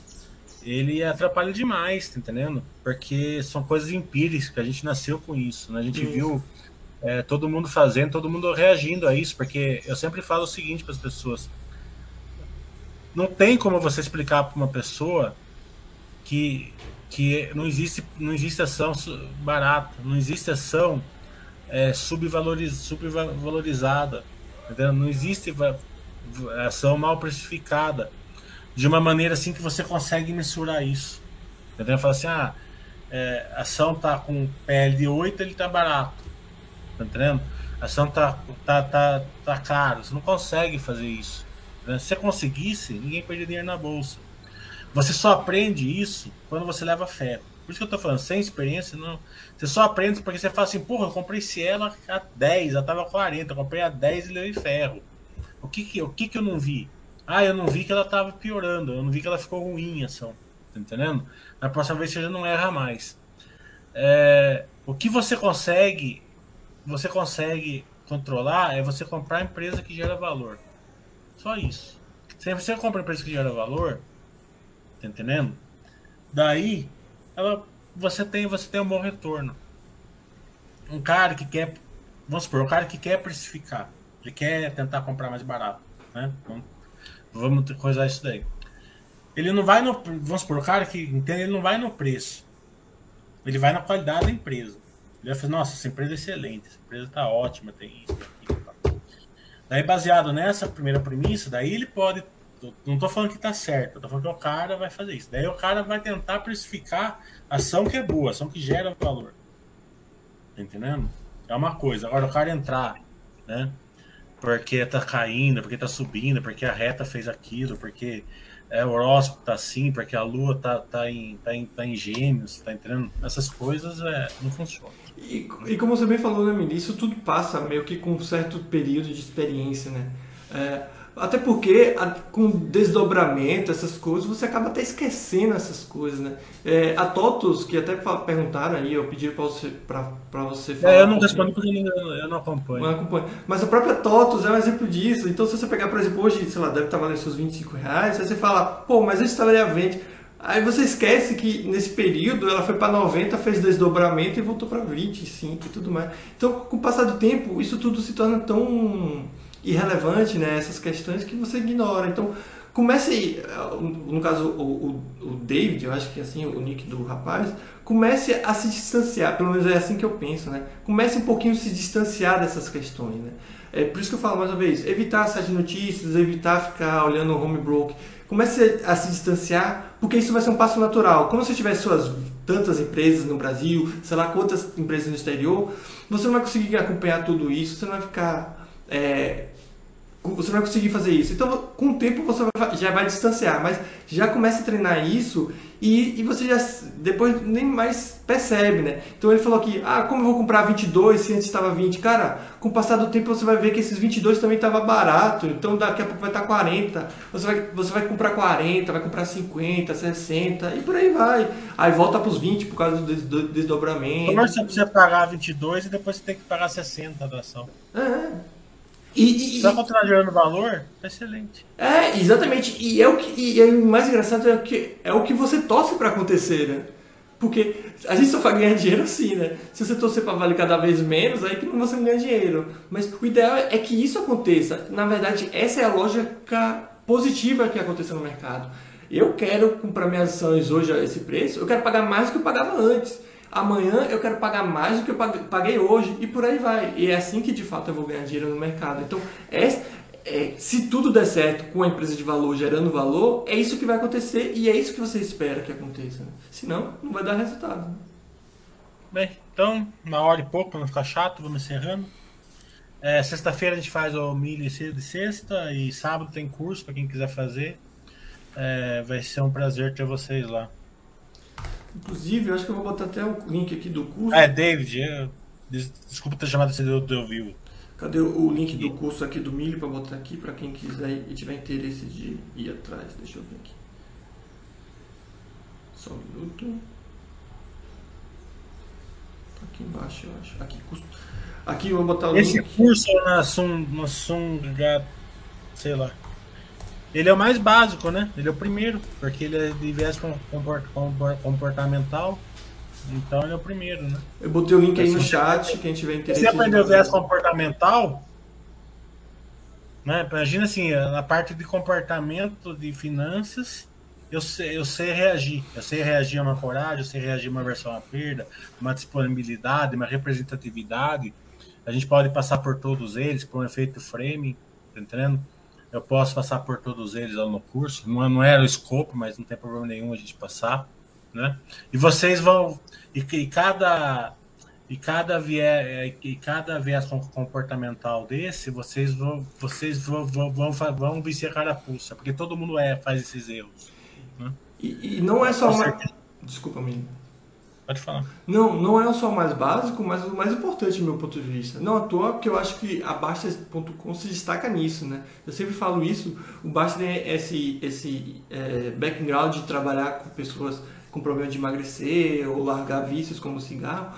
ele atrapalha demais, tá entendendo? Porque são coisas empíricas, que a gente nasceu com isso, né? A gente isso. viu é, todo mundo fazendo, todo mundo reagindo a isso, porque eu sempre falo o seguinte para as pessoas: não tem como você explicar para uma pessoa que, que não, existe, não existe ação barata, não existe ação é, subvaloriz, subvalorizada, entendeu? não existe ação mal precificada de uma maneira assim que você consegue mensurar isso. Entendeu? Fala assim, ah, é, ação tá com PL de 8, ele tá barato. Tá entendendo? Ação tá, tá, tá, tá caro. Você não consegue fazer isso. Né? Se você conseguisse, ninguém perderia dinheiro na bolsa. Você só aprende isso quando você leva ferro. Por isso que eu tô falando, sem experiência, não. Você só aprende porque você fala assim, porra, eu comprei Cielo a 10, ela tava 40, eu comprei a 10 e levei ferro. O que que, o que que eu não vi? Ah, eu não vi que ela tava piorando, eu não vi que ela ficou ruim ação. Tá entendendo? Na próxima vez você já não erra mais. É, o que você consegue você consegue controlar é você comprar a empresa que gera valor. Só isso. Se você compra empresa que gera valor, tá entendendo? Daí, ela, você tem você tem um bom retorno. Um cara que quer, vamos supor, um cara que quer precificar, ele quer tentar comprar mais barato, né? Então, vamos coisar isso daí. Ele não vai no, vamos supor, o cara que entende, ele não vai no preço. Ele vai na qualidade da empresa. Ele vai falar, nossa, essa empresa é excelente, essa empresa está ótima, tem isso, aquilo. Tá. Daí, baseado nessa primeira premissa, daí ele pode. Não estou falando que está certo, estou falando que o cara vai fazer isso. Daí o cara vai tentar precificar ação que é boa, ação que gera valor. Tá entendendo? É uma coisa. Agora o cara entrar, né? Porque está caindo, porque está subindo, porque a reta fez aquilo, porque é, o horóscopo tá assim, porque a lua tá, tá, em, tá, em, tá em gêmeos, tá entendendo? Essas coisas é, não funcionam. E, e como você bem falou, né, Mili, isso tudo passa meio que com um certo período de experiência, né? É, até porque a, com desdobramento, essas coisas, você acaba até esquecendo essas coisas, né? É, a TOTOS, que até perguntaram aí, eu pedi para você, pra, pra você falar. É, eu não respondo porque eu não acompanho. Não acompanho. Mas a própria TOTOS é um exemplo disso. Então, se você pegar, por exemplo, hoje, sei lá, deve estar valendo seus 25 reais, aí você fala, pô, mas eu à venda. Aí você esquece que nesse período ela foi para 90, fez desdobramento e voltou para 25 e tudo mais. Então, com o passar do tempo, isso tudo se torna tão irrelevante, né? Essas questões que você ignora. Então, comece aí, no caso o, o, o, David, eu acho que é assim, o nick do rapaz, comece a se distanciar, pelo menos é assim que eu penso, né? Comece um pouquinho a se distanciar dessas questões, né? É por isso que eu falo mais uma vez, evitar de notícias, evitar ficar olhando o home broke Comece a se distanciar, porque isso vai ser um passo natural. Quando você tiver suas tantas empresas no Brasil, sei lá quantas empresas no exterior, você não vai conseguir acompanhar tudo isso, você não vai ficar. É, você vai conseguir fazer isso. Então, com o tempo, você vai, já vai distanciar, mas já começa a treinar isso e, e você já depois nem mais percebe, né? Então ele falou que, ah, como eu vou comprar 22 se antes estava 20? Cara, com o passar do tempo você vai ver que esses 22 também estava barato, então daqui a pouco vai estar 40. Você vai, você vai comprar 40, vai comprar 50, 60 e por aí vai. Aí volta para os 20 por causa do desdobramento. Como você precisa pagar 22 e depois você tem que pagar 60 da ação? É. E, e, Só continuar gerando valor, excelente. É, exatamente. E é o que e é o mais engraçado é que é o que você torce para acontecer, né? Porque a gente só vai ganhar dinheiro assim, né? Se você torcer para valer cada vez menos, aí que você não ganha dinheiro. Mas o ideal é que isso aconteça. Na verdade, essa é a lógica positiva que aconteceu no mercado. Eu quero comprar minhas ações hoje a esse preço, eu quero pagar mais do que eu pagava antes. Amanhã eu quero pagar mais do que eu paguei hoje e por aí vai. E é assim que de fato eu vou ganhar dinheiro no mercado. Então, é, é, se tudo der certo com a empresa de valor gerando valor, é isso que vai acontecer e é isso que você espera que aconteça. Né? Senão, não vai dar resultado. Bem, então, uma hora e pouco, para não ficar chato, vamos encerrando. É, Sexta-feira a gente faz o milho de sexta e sábado tem curso para quem quiser fazer. É, vai ser um prazer ter vocês lá. Inclusive, eu acho que eu vou botar até o link aqui do curso. É, David, eu, desculpa ter chamado você do, do vivo. Cadê o link do curso aqui do milho para botar aqui para quem quiser e tiver interesse de ir atrás? Deixa eu ver aqui. Só um minuto. Tá aqui embaixo, eu acho. Aqui, custo. Aqui eu vou botar o Esse link. Esse curso na Sum, na Sum, sei lá. Ele é o mais básico, né? Ele é o primeiro, porque ele é de viés comportamental. Então ele é o primeiro, né? Eu botei o link aí no chat, quem tiver interesse. Se aprender o viés comportamental, né? Imagina assim, na parte de comportamento de finanças, eu sei, eu sei reagir. Eu sei reagir a uma coragem, eu sei reagir a uma versão à perda, uma disponibilidade, uma representatividade. A gente pode passar por todos eles, por um efeito framing, tá entendendo? Eu posso passar por todos eles lá no curso. Não, não era o escopo, mas não tem problema nenhum a gente passar né? E vocês vão e, e cada e cada e cada viés comportamental desse, vocês vão vocês vão vão, vão, vão vencer a carapuça, porque todo mundo é faz esses erros. Né? E, e, não é só uma... desculpa menino. Pode falar. Não, não é só o mais básico, mas o mais importante do meu ponto de vista. Não à toa, porque eu acho que a Basta.com se destaca nisso, né? Eu sempre falo isso, o Basta tem esse, esse é, background de trabalhar com pessoas com problema de emagrecer ou largar vícios como cigarro.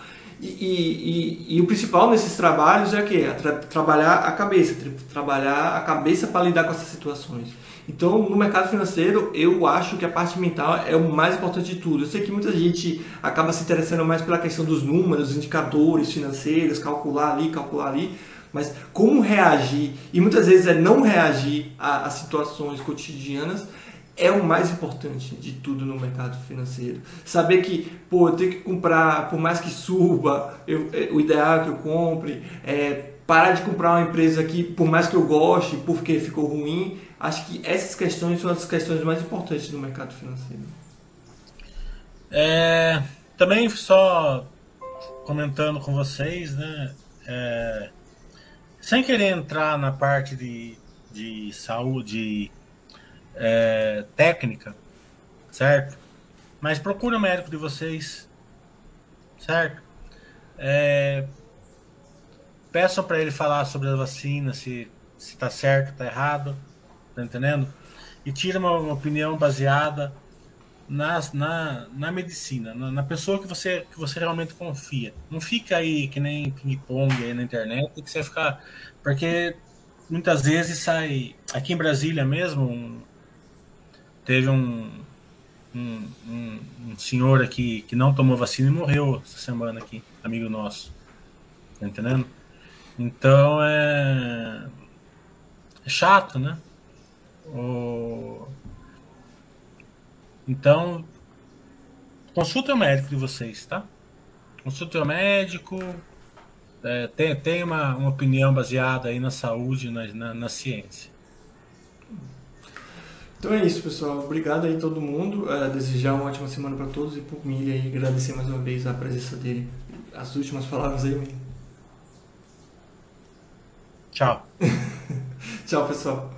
E, e, e, e, o principal nesses trabalhos é o quê? É tra trabalhar a cabeça, tra trabalhar a cabeça para lidar com essas situações. Então, no mercado financeiro, eu acho que a parte mental é o mais importante de tudo. Eu sei que muita gente acaba se interessando mais pela questão dos números, indicadores financeiros, calcular ali, calcular ali, mas como reagir, e muitas vezes é não reagir a, a situações cotidianas, é o mais importante de tudo no mercado financeiro. Saber que, pô, eu tenho que comprar, por mais que suba, eu, é, o ideal é que eu compre, é, parar de comprar uma empresa que, por mais que eu goste, porque ficou ruim. Acho que essas questões são as questões mais importantes do mercado financeiro. É, também só comentando com vocês, né? É, sem querer entrar na parte de, de saúde é, técnica, certo? Mas procure o médico de vocês, certo? É, peçam para ele falar sobre a vacina, se está certo, está errado, tá entendendo? E tire uma, uma opinião baseada na, na, na medicina, na, na, pessoa que você, que você realmente confia. Não fica aí que nem ping-pong aí na internet, que você ficar. Porque muitas vezes sai. Aqui em Brasília mesmo, um, Teve um, um, um, um, senhor aqui que não tomou vacina e morreu essa semana aqui, amigo nosso. Tá entendendo? Então é, é chato, né? Então, consulte o médico de vocês, tá? Consulte o médico, é, tem, tem uma, uma opinião baseada aí na saúde, na, na, na ciência. Então é isso, pessoal. Obrigado aí todo mundo. Uh, desejar uma ótima semana para todos e por mim aí agradecer mais uma vez a presença dele. As últimas palavras aí, Tchau. *laughs* Tchau, pessoal.